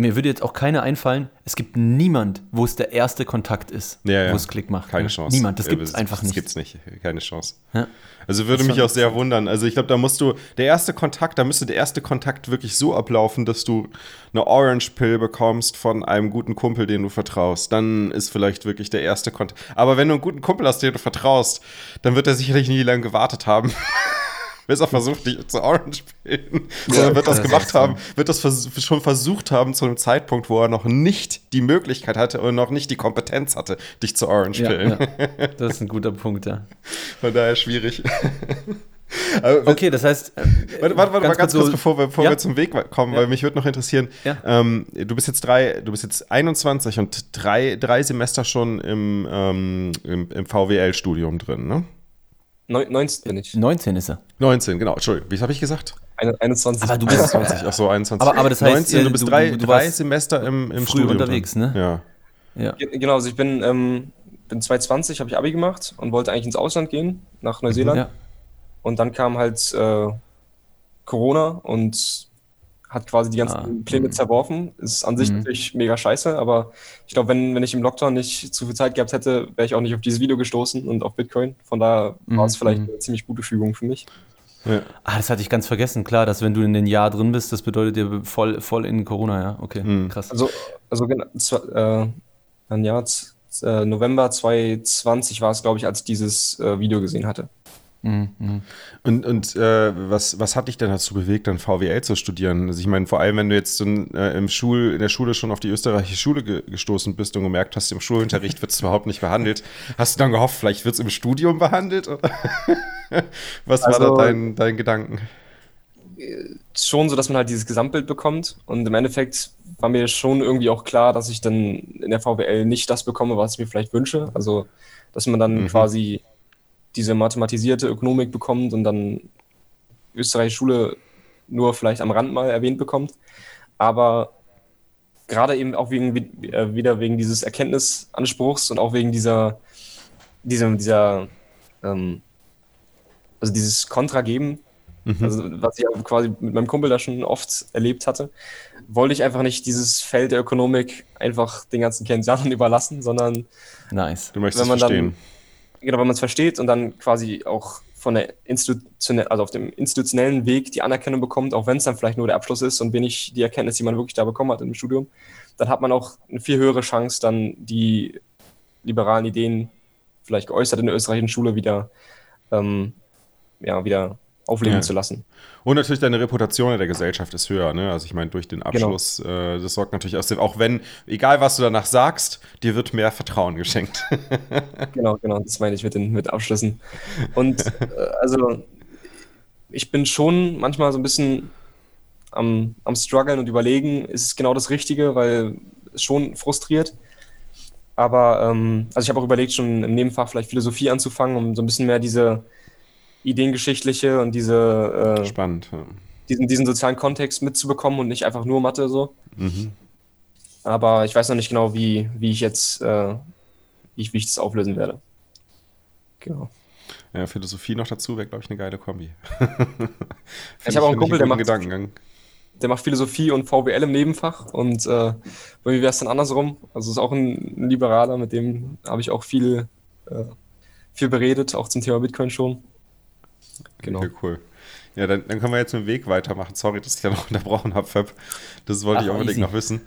mir würde jetzt auch keiner einfallen, es gibt niemand, wo es der erste Kontakt ist, Ja, ja. wo es Klick macht. Keine ne? Chance. Niemand, das gibt es einfach nicht. Das gibt's nicht. Keine Chance. Ja. Also würde Das mich auch sehr wundern. Also ich glaube, da musst du, der erste Kontakt, da müsste der erste Kontakt wirklich so ablaufen, dass du eine Orange Pill bekommst von einem guten Kumpel, den du vertraust. Dann ist vielleicht wirklich der erste Kontakt. Aber wenn du einen guten Kumpel hast, den du vertraust, dann wird er sicherlich nie lange gewartet haben. Bis er versucht, dich zu Orange pillen. Sondern wird das gemacht haben, wird das vers schon versucht haben zu einem Zeitpunkt, wo er noch nicht die Möglichkeit hatte und noch nicht die Kompetenz hatte, dich zu Orange Ja, pillen. ja. Das ist ein guter Punkt, ja. Von daher schwierig. Aber, Okay, das heißt. äh, Warte, warte, warte mal ganz kurz, so- bevor, wir, bevor Ja. wir zum Weg kommen, Ja. weil mich würde noch interessieren. Ja. Ähm, du bist jetzt drei, du bist jetzt 21 und drei, drei Semester schon im, ähm, im, im VWL-Studium drin, ne? Neun- 19 bin ich. 19 ist er. 19, genau. Entschuldigung, wie habe ich gesagt? Eine- 21. Aber du bist 21, ach so, 21. Aber- aber das heißt, 19, du äh, bist du- drei, du- drei Semester im, im früh Studium unterwegs, drin. ne? Ja. Ja. Ge- Genau, also ich bin, ähm, bin 2020, habe ich Abi gemacht und wollte eigentlich ins Ausland gehen, nach Neuseeland. ja. Und dann kam halt äh, Corona und hat quasi die ganzen Ah, Pläne mhm. zerworfen. Ist an sich Mhm. natürlich mega scheiße, aber ich glaube, wenn, wenn ich im Lockdown nicht zu viel Zeit gehabt hätte, wäre ich auch nicht auf dieses Video gestoßen und auf Bitcoin. Von daher war es vielleicht mhm. eine ziemlich gute Fügung für mich. ja. Ah, das hatte ich ganz vergessen. Klar, dass wenn du in den Jahr drin bist, das bedeutet dir voll, voll in Corona, ja. Okay, Mhm. krass. Also, also genau, äh, ein Jahr, äh, November 2020 war es, glaube ich, als ich dieses äh, Video gesehen hatte. Mhm, mhm. Und, und äh, was, was hat dich denn dazu bewegt, dann VWL zu studieren? Also ich meine, vor allem, wenn du jetzt in, äh, im Schul, in der Schule schon auf die österreichische Schule ge gestoßen bist und gemerkt hast, im Schulunterricht wird es überhaupt nicht behandelt, hast du dann gehofft, vielleicht wird es im Studium behandelt? Was war Also- da dein, dein Gedanken? schon so, dass man halt dieses Gesamtbild bekommt. Und im Endeffekt war mir schon irgendwie auch klar, dass ich dann in der VWL nicht das bekomme, was ich mir vielleicht wünsche. Also, dass man dann Mhm. quasi diese mathematisierte Ökonomik bekommt und dann österreichische Schule nur vielleicht am Rand mal erwähnt bekommt. Aber gerade eben auch wegen, äh, wieder wegen dieses Erkenntnisanspruchs und auch wegen dieser, diesem, dieser, ähm, also dieses Kontra geben, Mhm. also was ich quasi mit meinem Kumpel da schon oft erlebt hatte, wollte ich einfach nicht dieses Feld der Ökonomik einfach den ganzen Keynesianern überlassen, sondern Nice. Du möchtest wenn man verstehen. Genau, wenn man es versteht und dann quasi auch von der institutionell, also auf dem institutionellen Weg die Anerkennung bekommt, auch wenn es dann vielleicht nur der Abschluss ist und wenig die Erkenntnis, die man wirklich da bekommen hat im Studium, dann hat man auch eine viel höhere Chance, dann die liberalen Ideen vielleicht geäußert in der österreichischen Schule wieder, ähm, ja, wieder aufleben Ja. zu lassen. Und natürlich deine Reputation in der Gesellschaft ist höher, ne? Also ich meine, durch Genau. den Abschluss, äh, das sorgt natürlich aus dem, auch wenn, egal was du danach sagst, dir wird mehr Vertrauen geschenkt. Genau, genau, das meine ich mit den mit Abschlüssen. Und äh, also ich bin schon manchmal so ein bisschen am, am struggeln und überlegen, ist es genau das Richtige, weil es schon frustriert. Aber ähm, also ich habe auch überlegt, schon im Nebenfach vielleicht Philosophie anzufangen, um so ein bisschen mehr diese ideengeschichtliche und diese, äh, Spannend. Ja. diesen, diesen sozialen Kontext mitzubekommen und nicht einfach nur Mathe so. Mhm. Aber ich weiß noch nicht genau, wie, wie ich jetzt, äh, wie, ich, wie ich das auflösen werde. Genau. Ja, Philosophie noch dazu wäre, glaube ich, eine geile Kombi. Ich habe auch einen Kumpel, der macht- Gedankengang. der macht Philosophie und VWL im Nebenfach und äh, mir wäre es dann andersrum. Also ist auch ein, ein Liberaler, mit dem habe ich auch viel, äh, viel beredet, auch zum Thema Bitcoin schon. Genau. Okay, cool. Ja, dann, dann können wir jetzt mit dem Weg weitermachen. Sorry, dass ich da noch unterbrochen habe, Fab. Das wollte Ach, ich unbedingt easy. noch wissen.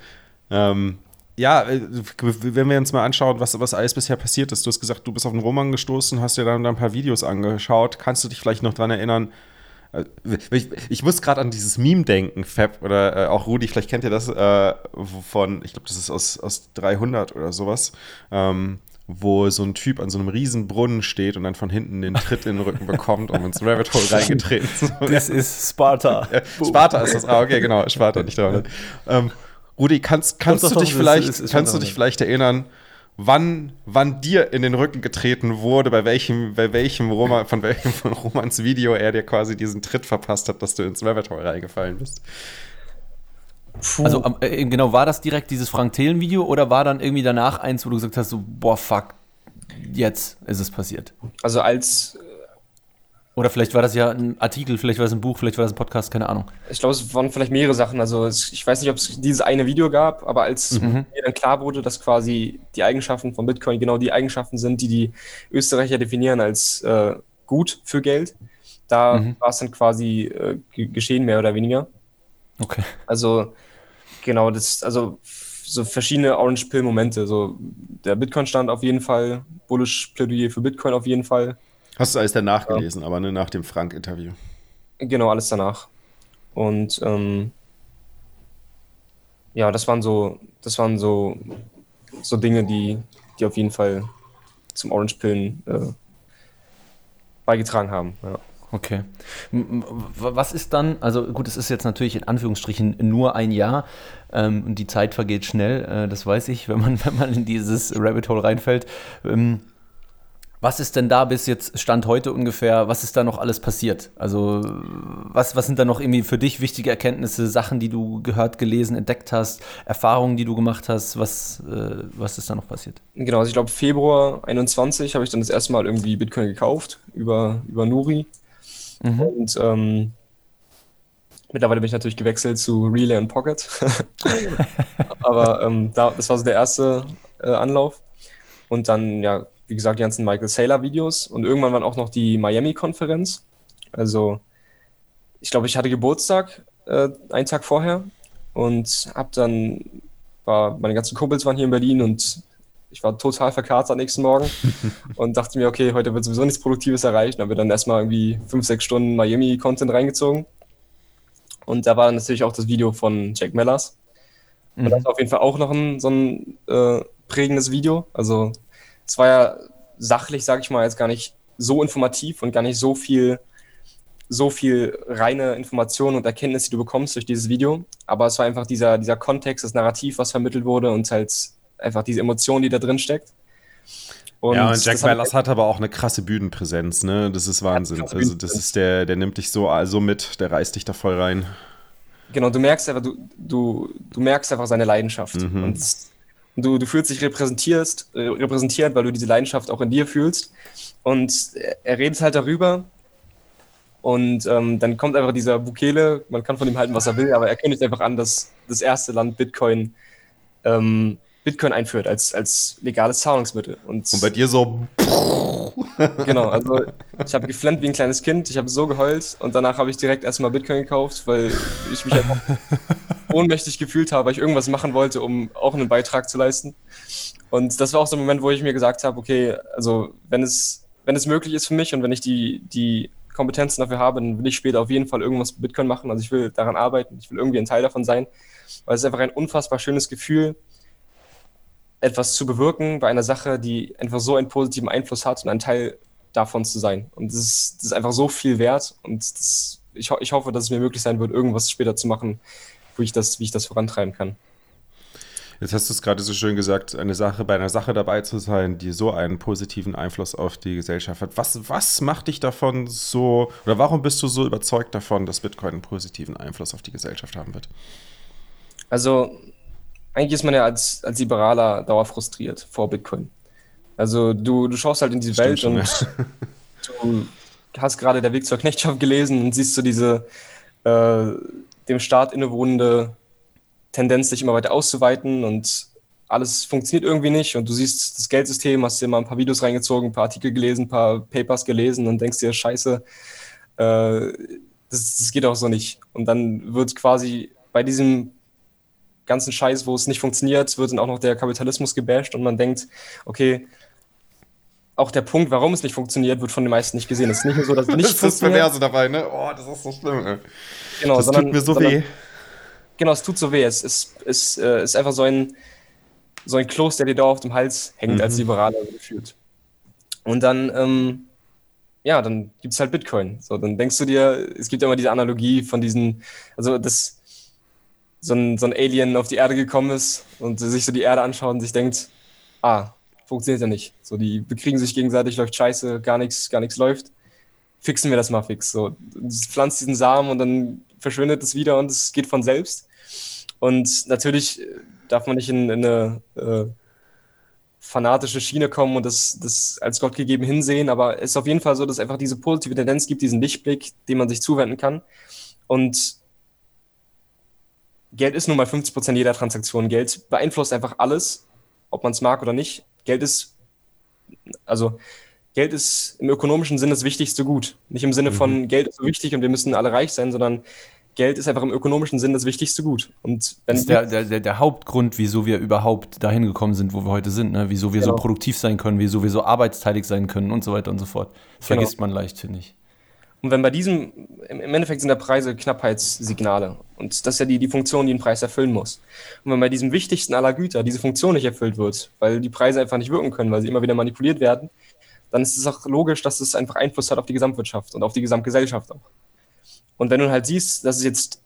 Ähm, ja, äh, wenn wir uns mal anschauen, was, was alles bisher passiert ist. Du hast gesagt, du bist auf den Roman gestoßen, hast dir dann ein paar Videos angeschaut. Kannst du dich vielleicht noch dran erinnern? Äh, Ich, ich muss gerade an dieses Meme denken, Fab, oder äh, auch Rudi, vielleicht kennt ihr das äh, von, ich glaube, das ist aus, aus 300 oder sowas, ähm, wo so ein Typ an so einem riesen Brunnen steht und dann von hinten den Tritt in den Rücken bekommt, um ins Rabbit Hole reingetreten zu Das ist Sparta. Sparta ist das. Ah, okay, genau, Sparta, nicht da. Ähm, Rudi, kannst, kannst du dich vielleicht, ist- ist kannst du dich vielleicht erinnern, wann, wann dir in den Rücken getreten wurde, bei welchem, bei welchem Roman, von welchem von Romans Video er dir quasi diesen Tritt verpasst hat, dass du ins Rabbit Hole reingefallen bist? Puh. Also am- äh, genau, war das direkt dieses Frank Thelen-Video oder war dann irgendwie danach eins, wo du gesagt hast, so, boah, fuck, jetzt ist es passiert? Also als, Oder vielleicht war das ja ein Artikel, vielleicht war es ein Buch, vielleicht war das ein Podcast, keine Ahnung. Ich glaube, es waren vielleicht mehrere Sachen. Also ich weiß nicht, ob es dieses eine Video gab, aber als mhm. mir dann klar wurde, dass quasi die Eigenschaften von Bitcoin genau die Eigenschaften sind, die die Österreicher definieren als äh, gut für Geld, da mhm. war es dann quasi äh, geschehen, mehr oder weniger. Okay. Also genau, das, also so verschiedene Orange Pill-Momente. So der Bitcoin stand auf jeden Fall, bullish Plädoyer für Bitcoin auf jeden Fall. Hast du alles danach ja. gelesen, aber ne, nach dem Frank-Interview. Genau, alles danach. Und ähm, ja, das waren so, das waren so, so Dinge, die, die auf jeden Fall zum Orange Pillen äh, beigetragen haben. Ja. Okay. Was ist dann, also gut, es ist jetzt natürlich in Anführungsstrichen nur ein Jahr ähm, und die Zeit vergeht schnell, äh, das weiß ich, wenn man, wenn man in dieses Rabbit Hole reinfällt. Ähm, was ist denn da bis jetzt Stand heute ungefähr? Was ist da noch alles passiert? Also, was, was sind da noch irgendwie für dich wichtige Erkenntnisse, Sachen, die du gehört, gelesen, entdeckt hast, Erfahrungen, die du gemacht hast? Was, äh, was ist da noch passiert? Genau, also ich glaube, Februar 21 habe ich dann das erste Mal irgendwie Bitcoin gekauft über, über Nuri. Mhm. Und ähm, mittlerweile bin ich natürlich gewechselt zu Relay und Pocket. Aber ähm, da, das war so der erste äh, Anlauf. Und dann, ja, wie gesagt, die ganzen Michael Saylor-Videos und irgendwann war auch noch die Miami-Konferenz. Also, ich glaube, ich hatte Geburtstag äh, einen Tag vorher und hab dann, war, meine ganzen Kumpels waren hier in Berlin und ich war total verkatert am nächsten Morgen und dachte mir, okay, heute wird sowieso nichts Produktives erreicht. Dann habe dann erstmal irgendwie fünf, sechs Stunden Miami-Content reingezogen. Und da war dann natürlich auch das Video von Jack Mellers. Und das mhm. war auf jeden Fall auch noch ein, so ein äh, prägendes Video. Also es war ja sachlich, sage ich mal, jetzt gar nicht so informativ und gar nicht so viel, so viel reine Information und Erkenntnis, die du bekommst durch dieses Video. Aber es war einfach dieser, dieser Kontext, das Narrativ, was vermittelt wurde und halt einfach diese Emotion, die da drin steckt. Und ja, und Jack Ballas hat aber auch eine krasse Bühnenpräsenz, ne? Das ist Wahnsinn. Also, das ist der, der nimmt dich so also mit, der reißt dich da voll rein. Genau, du merkst einfach, du, du, du merkst einfach seine Leidenschaft. Mhm. Und du, du fühlst dich repräsentierst, äh, repräsentiert, weil du diese Leidenschaft auch in dir fühlst. Und er redet halt darüber. Und ähm, dann kommt einfach dieser Bukele, man kann von ihm halten, was er will, aber er kündigt einfach an, dass das erste Land Bitcoin, ähm, Bitcoin einführt als, als legales Zahlungsmittel. Und, Und bei dir so. genau, also ich habe geflennt wie ein kleines Kind, ich habe so geheult und danach habe ich direkt erstmal Bitcoin gekauft, weil ich mich einfach ohnmächtig gefühlt habe, weil ich irgendwas machen wollte, um auch einen Beitrag zu leisten. Und das war auch so ein Moment, wo ich mir gesagt habe, okay, also wenn es, wenn es möglich ist für mich und wenn ich die, die Kompetenzen dafür habe, dann will ich später auf jeden Fall irgendwas mit Bitcoin machen. Also ich will daran arbeiten, ich will irgendwie ein Teil davon sein, weil es ist einfach ein unfassbar schönes Gefühl, etwas zu bewirken bei einer Sache, die einfach so einen positiven Einfluss hat und ein Teil davon zu sein. Und das ist, das ist einfach so viel wert und das, ich, ich hoffe, dass es mir möglich sein wird, irgendwas später zu machen, wo ich das, wie ich das vorantreiben kann. Jetzt hast du es gerade so schön gesagt, eine Sache, bei einer Sache dabei zu sein, die so einen positiven Einfluss auf die Gesellschaft hat. Was, was macht dich davon so, oder warum bist du so überzeugt davon, dass Bitcoin einen positiven Einfluss auf die Gesellschaft haben wird? Also, eigentlich ist man ja als, als Liberaler dauerfrustriert vor Bitcoin. Also, du, du schaust halt in die Welt schon, und ja. du hast gerade der Weg zur Knechtschaft gelesen und siehst so diese äh, dem Staat innewohnende Tendenz, sich immer weiter auszuweiten und alles funktioniert irgendwie nicht und du siehst das Geldsystem, hast dir mal ein paar Videos reingezogen, ein paar Artikel gelesen, ein paar Papers gelesen und denkst dir, scheiße, äh, das, das geht auch so nicht. Und dann wird quasi bei diesem ganzen Scheiß, wo es nicht funktioniert, wird dann auch noch der Kapitalismus gebasht und man denkt, okay, auch der Punkt, warum es nicht funktioniert, wird von den meisten nicht gesehen. Es ist nicht nur so, dass es nicht das funktioniert. Das ist das Perverse dabei, ne? Oh, das ist so schlimm, ey. Genau, das sondern, tut mir so sondern, weh. Genau, es tut so weh. Es ist, ist, äh, ist einfach so ein, so ein Kloß, der dir da auf dem Hals hängt, mhm. als Liberaler gefühlt. Und dann, ähm, ja, dann gibt es halt Bitcoin. So, dann denkst du dir, es gibt ja immer diese Analogie von diesen, also dass so ein, so ein Alien auf die Erde gekommen ist und sich so die Erde anschaut und sich denkt, ah, funktioniert ja nicht. So, die bekriegen sich gegenseitig, läuft scheiße, gar nichts, gar nichts läuft. Fixen wir das mal fix. So, pflanzt diesen Samen und dann verschwindet es wieder und es geht von selbst. Und natürlich darf man nicht in, in eine äh, fanatische Schiene kommen und das, das als Gott gegeben hinsehen, aber es ist auf jeden Fall so, dass es einfach diese positive Tendenz gibt, diesen Lichtblick, dem man sich zuwenden kann. Und Geld ist nun mal 50 Prozent jeder Transaktion. Geld beeinflusst einfach alles, ob man es mag oder nicht. Geld ist, also Geld ist im ökonomischen Sinne das wichtigste Gut. Nicht im Sinne mhm. von Geld ist so wichtig und wir müssen alle reich sein, sondern Geld ist einfach im ökonomischen Sinn das wichtigste Gut. Und wenn das ist der, der, der, Hauptgrund, wieso wir überhaupt dahin gekommen sind, wo wir heute sind, ne? wieso wir genau. so produktiv sein können, wieso wir so arbeitsteilig sein können und so weiter und so fort. Das genau. vergisst man leicht, finde ich. Und wenn bei diesem, im Endeffekt sind der Preise Knappheitssignale. Und das ist ja die, die Funktion, die ein Preis erfüllen muss. Und wenn bei diesem wichtigsten aller Güter diese Funktion nicht erfüllt wird, weil die Preise einfach nicht wirken können, weil sie immer wieder manipuliert werden, dann ist es auch logisch, dass es einfach Einfluss hat auf die Gesamtwirtschaft und auf die Gesamtgesellschaft auch. Und wenn du halt siehst, dass es jetzt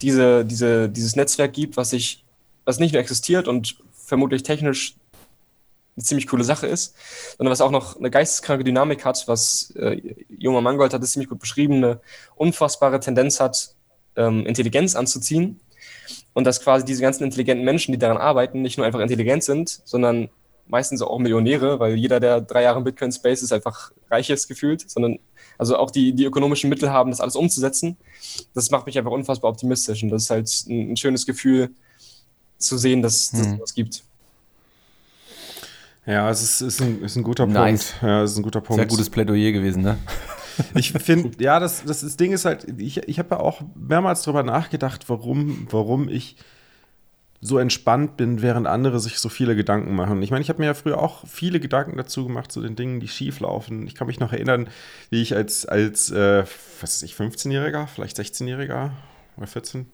diese, diese, dieses Netzwerk gibt, was sich, was nicht nur existiert und vermutlich technisch eine ziemlich coole Sache ist, sondern was auch noch eine geisteskranke Dynamik hat, was äh, Junger Mangold hat es ziemlich gut beschrieben, eine unfassbare Tendenz hat, ähm, Intelligenz anzuziehen und dass quasi diese ganzen intelligenten Menschen, die daran arbeiten, nicht nur einfach intelligent sind, sondern meistens auch Millionäre, weil jeder, der drei Jahre im Bitcoin-Space ist, einfach reich ist gefühlt, sondern also auch die, die ökonomischen Mittel haben, das alles umzusetzen. Das macht mich einfach unfassbar optimistisch und das ist halt ein, ein schönes Gefühl zu sehen, dass, dass hm. es was gibt. Ja, es ist, ist, ein, ist ein guter nice. Punkt. Ja, es ist ein guter Punkt. Sehr gutes Plädoyer gewesen, ne? Ich finde, ja, das, das, das Ding ist halt, ich, ich habe ja auch mehrmals darüber nachgedacht, warum, warum ich so entspannt bin, während andere sich so viele Gedanken machen. Ich meine, ich habe mir ja früher auch viele Gedanken dazu gemacht, zu den Dingen, die schief laufen. Ich kann mich noch erinnern, wie ich als, als äh, was weiß ich, 15-Jähriger, vielleicht 16-Jähriger oder 14,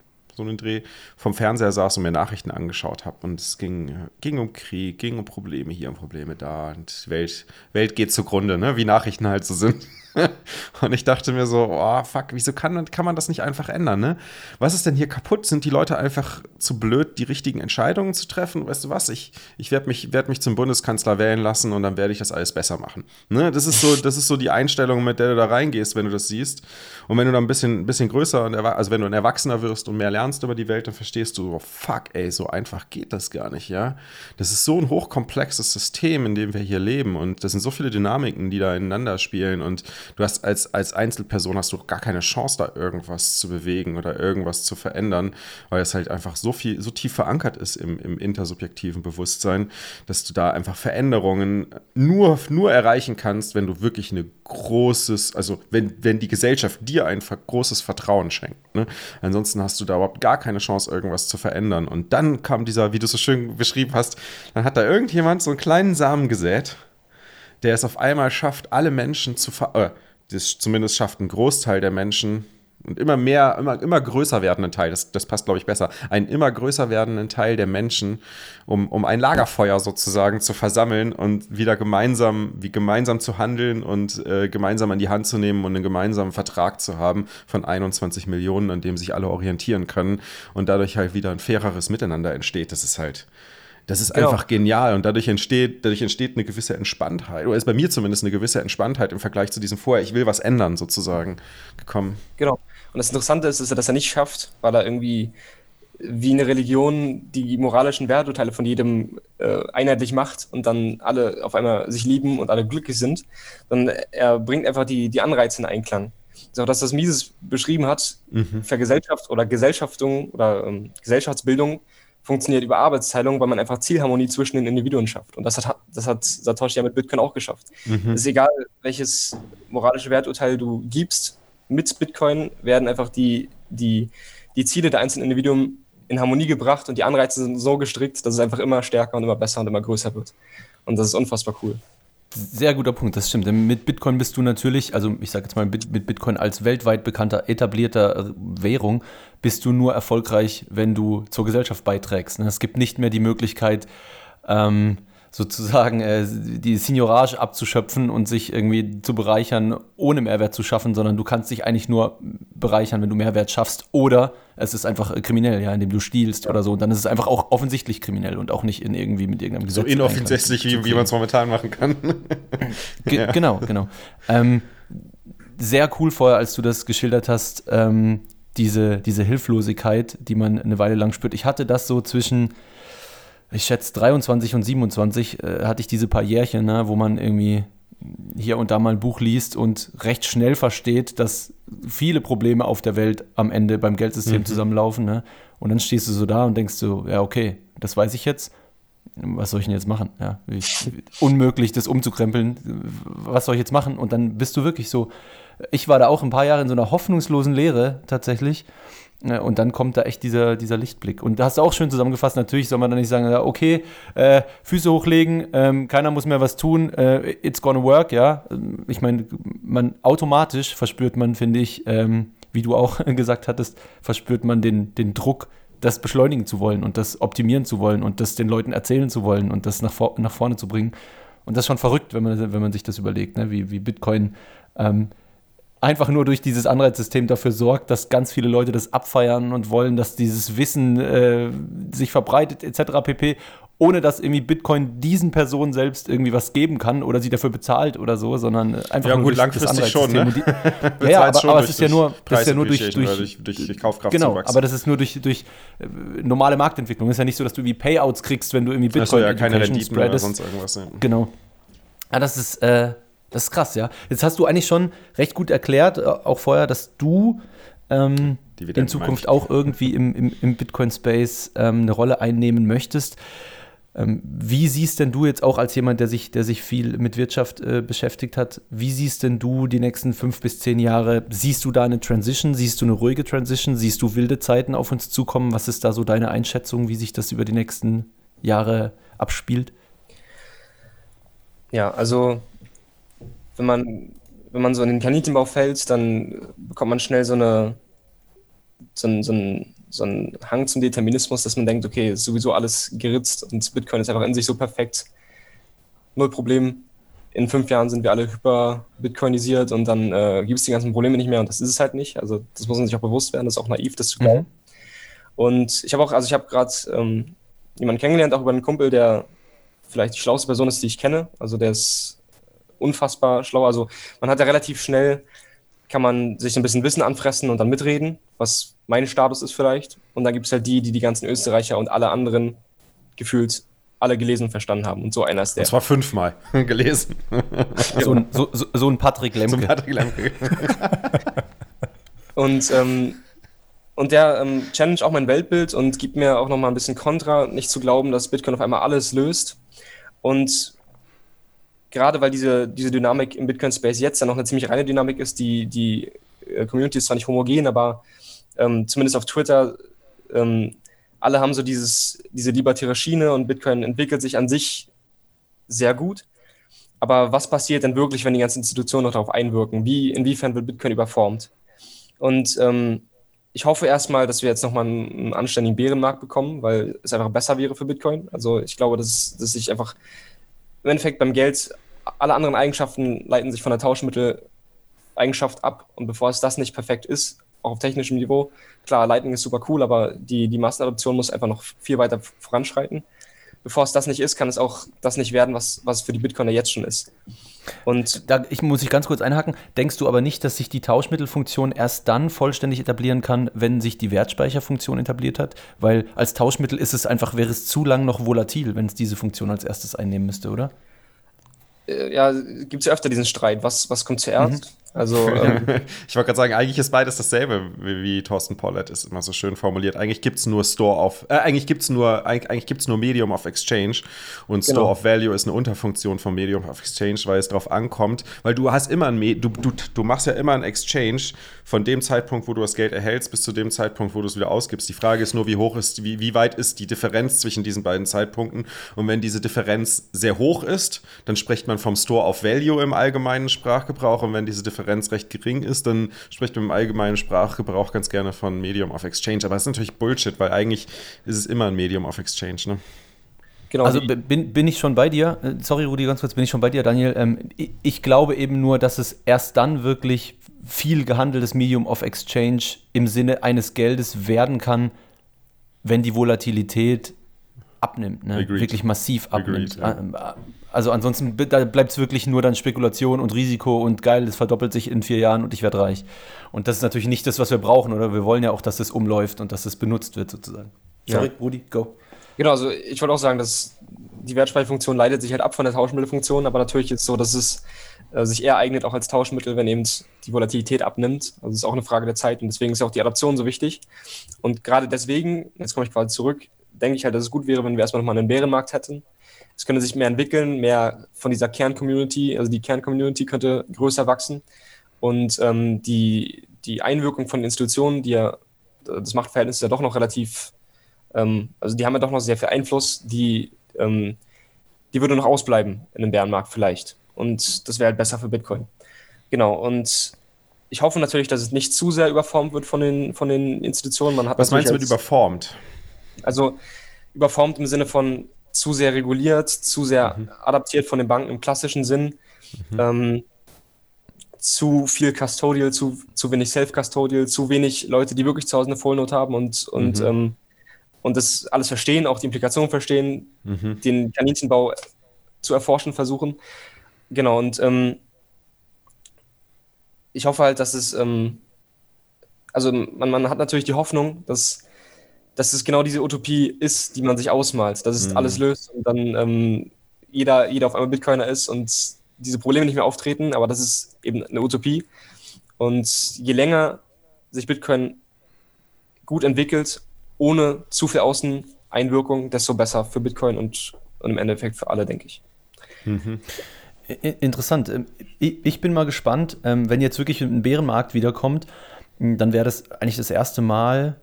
so einen Dreh, vom Fernseher saß und mir Nachrichten angeschaut habe. Und es ging, ging um Krieg, ging um Probleme hier und Probleme da. Und Welt, Welt geht zugrunde, ne? wie Nachrichten halt so sind. und ich dachte mir so, oh fuck, wieso kann, kann man das nicht einfach ändern, ne? Was ist denn hier kaputt? Sind die Leute einfach zu blöd, die richtigen Entscheidungen zu treffen? Weißt du was? Ich, ich werde mich, werd mich zum Bundeskanzler wählen lassen und dann werde ich das alles besser machen. Ne? Das, ist so, das ist so die Einstellung, mit der du da reingehst, wenn du das siehst. Und wenn du dann ein bisschen, bisschen größer und also wenn du ein Erwachsener wirst und mehr lernst über die Welt, dann verstehst du, oh, fuck, ey, so einfach geht das gar nicht, ja? Das ist so ein hochkomplexes System, in dem wir hier leben und das sind so viele Dynamiken, die da ineinander spielen und du hast als, als Einzelperson hast du gar keine Chance, da irgendwas zu bewegen oder irgendwas zu verändern, weil es halt einfach so viel, so tief verankert ist im, im intersubjektiven Bewusstsein, dass du da einfach Veränderungen nur, nur erreichen kannst, wenn du wirklich ein großes, also wenn, wenn die Gesellschaft dir ein großes Vertrauen schenkt. Ne? Ansonsten hast du da überhaupt gar keine Chance, irgendwas zu verändern. Und dann kam dieser, wie du so schön beschrieben hast, dann hat da irgendjemand so einen kleinen Samen gesät der es auf einmal schafft, alle Menschen zu ver äh, zumindest schafft ein Großteil der Menschen und immer mehr, immer, immer größer werdenden Teil, das, das passt, glaube ich, besser, einen immer größer werdenden Teil der Menschen, um, um ein Lagerfeuer sozusagen zu versammeln und wieder gemeinsam, wie gemeinsam zu handeln und äh, gemeinsam an die Hand zu nehmen und einen gemeinsamen Vertrag zu haben von 21 Millionen, an dem sich alle orientieren können und dadurch halt wieder ein faireres Miteinander entsteht. Das ist halt, das ist genau. einfach genial und dadurch entsteht, dadurch entsteht eine gewisse Entspanntheit, oder ist bei mir zumindest eine gewisse Entspanntheit im Vergleich zu diesem vorher, ich will was ändern sozusagen, gekommen. Genau. Und das Interessante ist, dass er das ja nicht schafft, weil er irgendwie wie eine Religion die moralischen Werturteile von jedem äh, einheitlich macht und dann alle auf einmal sich lieben und alle glücklich sind, sondern er bringt einfach die, die Anreize in Einklang. So, dass das Mises beschrieben hat, mhm. Vergesellschaft oder Gesellschaftung oder ähm, Gesellschaftsbildung funktioniert über Arbeitsteilung, weil man einfach Zielharmonie zwischen den Individuen schafft. Und das hat, das hat Satoshi ja mit Bitcoin auch geschafft. Mhm. Es ist egal, welches moralische Werturteil du gibst, mit Bitcoin werden einfach die, die, die Ziele der einzelnen Individuen in Harmonie gebracht und die Anreize sind so gestrickt, dass es einfach immer stärker und immer besser und immer größer wird. Und das ist unfassbar cool. Sehr guter Punkt, das stimmt. Denn mit Bitcoin bist du natürlich, also ich sage jetzt mal mit Bitcoin als weltweit bekannter, etablierter Währung, bist du nur erfolgreich, wenn du zur Gesellschaft beiträgst. Ne? Es gibt nicht mehr die Möglichkeit, ähm, sozusagen äh, die Seniorage abzuschöpfen und sich irgendwie zu bereichern, ohne Mehrwert zu schaffen, sondern du kannst dich eigentlich nur bereichern, wenn du Mehrwert schaffst. Oder es ist einfach äh, kriminell, ja, indem du stiehlst ja. oder so. Und dann ist es einfach auch offensichtlich kriminell und auch nicht in irgendwie mit irgendeinem Gesetz. So inoffensichtlich, wie, wie man es momentan machen kann. Ge ja. Genau, genau. Ähm, sehr cool vorher, als du das geschildert hast, ähm, diese, diese Hilflosigkeit, die man eine Weile lang spürt. Ich hatte das so zwischen ich schätze 23 und 27 äh, hatte ich diese paar Jährchen, ne, wo man irgendwie hier und da mal ein Buch liest und recht schnell versteht, dass viele Probleme auf der Welt am Ende beim Geldsystem mhm. zusammenlaufen. Ne? Und dann stehst du so da und denkst so, ja, okay, das weiß ich jetzt. Was soll ich denn jetzt machen? Ja, unmöglich, das umzukrempeln. Was soll ich jetzt machen? Und dann bist du wirklich so. Ich war da auch ein paar Jahre in so einer hoffnungslosen Lehre tatsächlich. Und dann kommt da echt dieser, dieser Lichtblick. Und da hast du auch schön zusammengefasst, natürlich soll man dann nicht sagen, okay, äh, Füße hochlegen, ähm, keiner muss mehr was tun, äh, it's gonna work, ja. Ich meine, man automatisch verspürt man, finde ich, ähm, wie du auch gesagt hattest, verspürt man den, den Druck, das beschleunigen zu wollen und das optimieren zu wollen und das den Leuten erzählen zu wollen und das nach, vor, nach vorne zu bringen. Und das ist schon verrückt, wenn man, wenn man sich das überlegt, ne? wie, wie Bitcoin ähm, einfach nur durch dieses Anreizsystem dafür sorgt, dass ganz viele Leute das abfeiern und wollen, dass dieses Wissen äh, sich verbreitet etc. pp ohne dass irgendwie Bitcoin diesen Personen selbst irgendwie was geben kann oder sie dafür bezahlt oder so, sondern einfach ja, nur gut, durch langfristig das schon, ne? Die, ja, ja, aber, aber es ist ja nur, das ist ja nur durch, durch, durch, durch Kaufkraft Genau, aber das ist nur durch, durch äh, normale Marktentwicklung. Es ist ja nicht so, dass du irgendwie Payouts kriegst, wenn du irgendwie Bitcoin Achso, ja, keine Renditen oder sonst irgendwas. Ja. Genau. Ja, das ist, äh, das ist krass, ja. Jetzt hast du eigentlich schon recht gut erklärt, äh, auch vorher, dass du ähm, in Zukunft auch irgendwie im, im, im Bitcoin-Space ähm, eine Rolle einnehmen möchtest. Ähm, wie siehst denn du jetzt auch als jemand, der sich, der sich viel mit Wirtschaft äh, beschäftigt hat, wie siehst denn du die nächsten fünf bis zehn Jahre? Siehst du da eine Transition? Siehst du eine ruhige Transition? Siehst du wilde Zeiten auf uns zukommen? Was ist da so deine Einschätzung, wie sich das über die nächsten Jahre abspielt? Ja, also wenn man, wenn man so in den Planetenbau fällt, dann bekommt man schnell so eine so ein, so so ein Hang zum Determinismus, dass man denkt, okay, ist sowieso alles geritzt und Bitcoin ist einfach in sich so perfekt. Null Problem. In fünf Jahren sind wir alle hyper bitcoinisiert und dann äh, gibt es die ganzen Probleme nicht mehr und das ist es halt nicht. Also das muss man sich auch bewusst werden, das ist auch naiv, das zu glauben. Mhm. Und ich habe auch, also ich habe gerade ähm, jemanden kennengelernt, auch über einen Kumpel, der vielleicht die schlauste Person ist, die ich kenne. Also der ist unfassbar schlau. Also man hat ja relativ schnell kann man sich ein bisschen Wissen anfressen und dann mitreden, was mein Status ist vielleicht. Und dann gibt es halt die, die die ganzen Österreicher und alle anderen gefühlt alle gelesen und verstanden haben. Und so einer ist der. Das war fünfmal gelesen. so, ein, so, so, ein Patrick Lemke. So ein Patrick Lemke. und, ähm, und der ähm, challenge auch mein Weltbild und gibt mir auch nochmal ein bisschen Kontra, nicht zu glauben, dass Bitcoin auf einmal alles löst. Und gerade weil diese, diese Dynamik im Bitcoin-Space jetzt ja noch eine ziemlich reine Dynamik ist, die, die äh, Community ist zwar nicht homogen, aber ähm, zumindest auf Twitter, ähm, alle haben so dieses, diese libertäre Schiene und Bitcoin entwickelt sich an sich sehr gut. Aber was passiert denn wirklich, wenn die ganzen Institutionen noch darauf einwirken? Wie, inwiefern wird Bitcoin überformt? Und ähm, ich hoffe erstmal, dass wir jetzt nochmal einen, anständigen Bärenmarkt bekommen, weil es einfach besser wäre für Bitcoin. Also ich glaube, dass, dass sich einfach im Endeffekt beim Geld, alle anderen Eigenschaften leiten sich von der Tauschmitteleigenschaft ab. Und bevor es das nicht perfekt ist, auch auf technischem Niveau, klar, Lightning ist super cool, aber die, die Massenadoption muss einfach noch viel weiter voranschreiten. Bevor es das nicht ist, kann es auch das nicht werden, was, was für die Bitcoiner jetzt schon ist. Und da ich, muss ich ganz kurz einhaken. Denkst du aber nicht, dass sich die Tauschmittelfunktion erst dann vollständig etablieren kann, wenn sich die Wertspeicherfunktion etabliert hat? Weil als Tauschmittel ist es einfach, wäre es zu lang noch volatil, wenn es diese Funktion als erstes einnehmen müsste, oder? Äh, ja, gibt es ja öfter diesen Streit. Was, was kommt zuerst? Mhm. Also, ähm, ich wollte gerade sagen, eigentlich ist beides dasselbe, wie, wie Thorsten Pollett ist immer so schön formuliert. Eigentlich gibt es nur Store of, äh, eigentlich gibt es nur, eigentlich gibt's nur Medium of Exchange und Store genau. of Value ist eine Unterfunktion von Medium of Exchange, weil es darauf ankommt, weil du hast immer ein, du, du, du machst ja immer ein Exchange von dem Zeitpunkt, wo du das Geld erhältst, bis zu dem Zeitpunkt, wo du es wieder ausgibst. Die Frage ist nur, wie hoch ist, wie, wie weit ist die Differenz zwischen diesen beiden Zeitpunkten? Und wenn diese Differenz sehr hoch ist, dann spricht man vom Store of Value im allgemeinen Sprachgebrauch und wenn diese Differenz Differenz recht gering ist, dann spricht man im allgemeinen Sprachgebrauch ganz gerne von Medium of Exchange. Aber das ist natürlich Bullshit, weil eigentlich ist es immer ein Medium of Exchange. Ne? Genau. Also bin, bin ich schon bei dir, äh, sorry Rudi, ganz kurz, bin ich schon bei dir, Daniel. Ähm, ich glaube eben nur, dass es erst dann wirklich viel gehandeltes Medium of Exchange im Sinne eines Geldes werden kann, wenn die Volatilität abnimmt, ne? wirklich massiv abnimmt. Agreed, ja. Äh, also ansonsten da bleibt es wirklich nur dann Spekulation und Risiko und geil, es verdoppelt sich in vier Jahren und ich werde reich. Und das ist natürlich nicht das, was wir brauchen, oder wir wollen ja auch, dass es umläuft und dass es benutzt wird sozusagen. Sorry, ja. Rudi, go. Genau, also ich wollte auch sagen, dass die Wertspeicherfunktion leitet sich halt ab von der Tauschmittelfunktion, aber natürlich ist es so, dass es äh, sich eher eignet auch als Tauschmittel, wenn eben die Volatilität abnimmt. Also es ist auch eine Frage der Zeit und deswegen ist auch die Adaption so wichtig. Und gerade deswegen, jetzt komme ich quasi zurück, denke ich halt, dass es gut wäre, wenn wir erstmal nochmal einen Bärenmarkt hätten. Es könnte sich mehr entwickeln, mehr von dieser Kern-Community, also die Kern-Community könnte größer wachsen und ähm, die, die Einwirkung von Institutionen, die ja, das Machtverhältnis ist ja doch noch relativ, ähm, also die haben ja doch noch sehr viel Einfluss, die, ähm, die würde noch ausbleiben in einem Bärenmarkt vielleicht. Und das wäre halt besser für Bitcoin. Genau, und ich hoffe natürlich, dass es nicht zu sehr überformt wird von den, von den Institutionen. Man Was meinst du mit überformt? Also überformt im Sinne von zu sehr reguliert, zu sehr mhm. adaptiert von den Banken im klassischen Sinn. Mhm. Ähm, zu viel Custodial, zu, zu wenig Self-Custodial, zu wenig Leute, die wirklich zu Hause eine Vollnote haben und, und, mhm. ähm, und das alles verstehen, auch die Implikationen verstehen, mhm. den Kaninchenbau zu erforschen versuchen. Genau, und ähm, ich hoffe halt, dass es, ähm, also man, man hat natürlich die Hoffnung, dass, dass es genau diese Utopie ist, die man sich ausmalt, dass es mhm. alles löst und dann ähm, jeder, jeder auf einmal Bitcoiner ist und diese Probleme nicht mehr auftreten, aber das ist eben eine Utopie. Und je länger sich Bitcoin gut entwickelt, ohne zu viel Außeneinwirkung, desto besser für Bitcoin und, und im Endeffekt für alle, denke ich. Mhm. Interessant. Ähm, ich bin mal gespannt, ähm, wenn jetzt wirklich ein Bärenmarkt wiederkommt, dann wäre das eigentlich das erste Mal,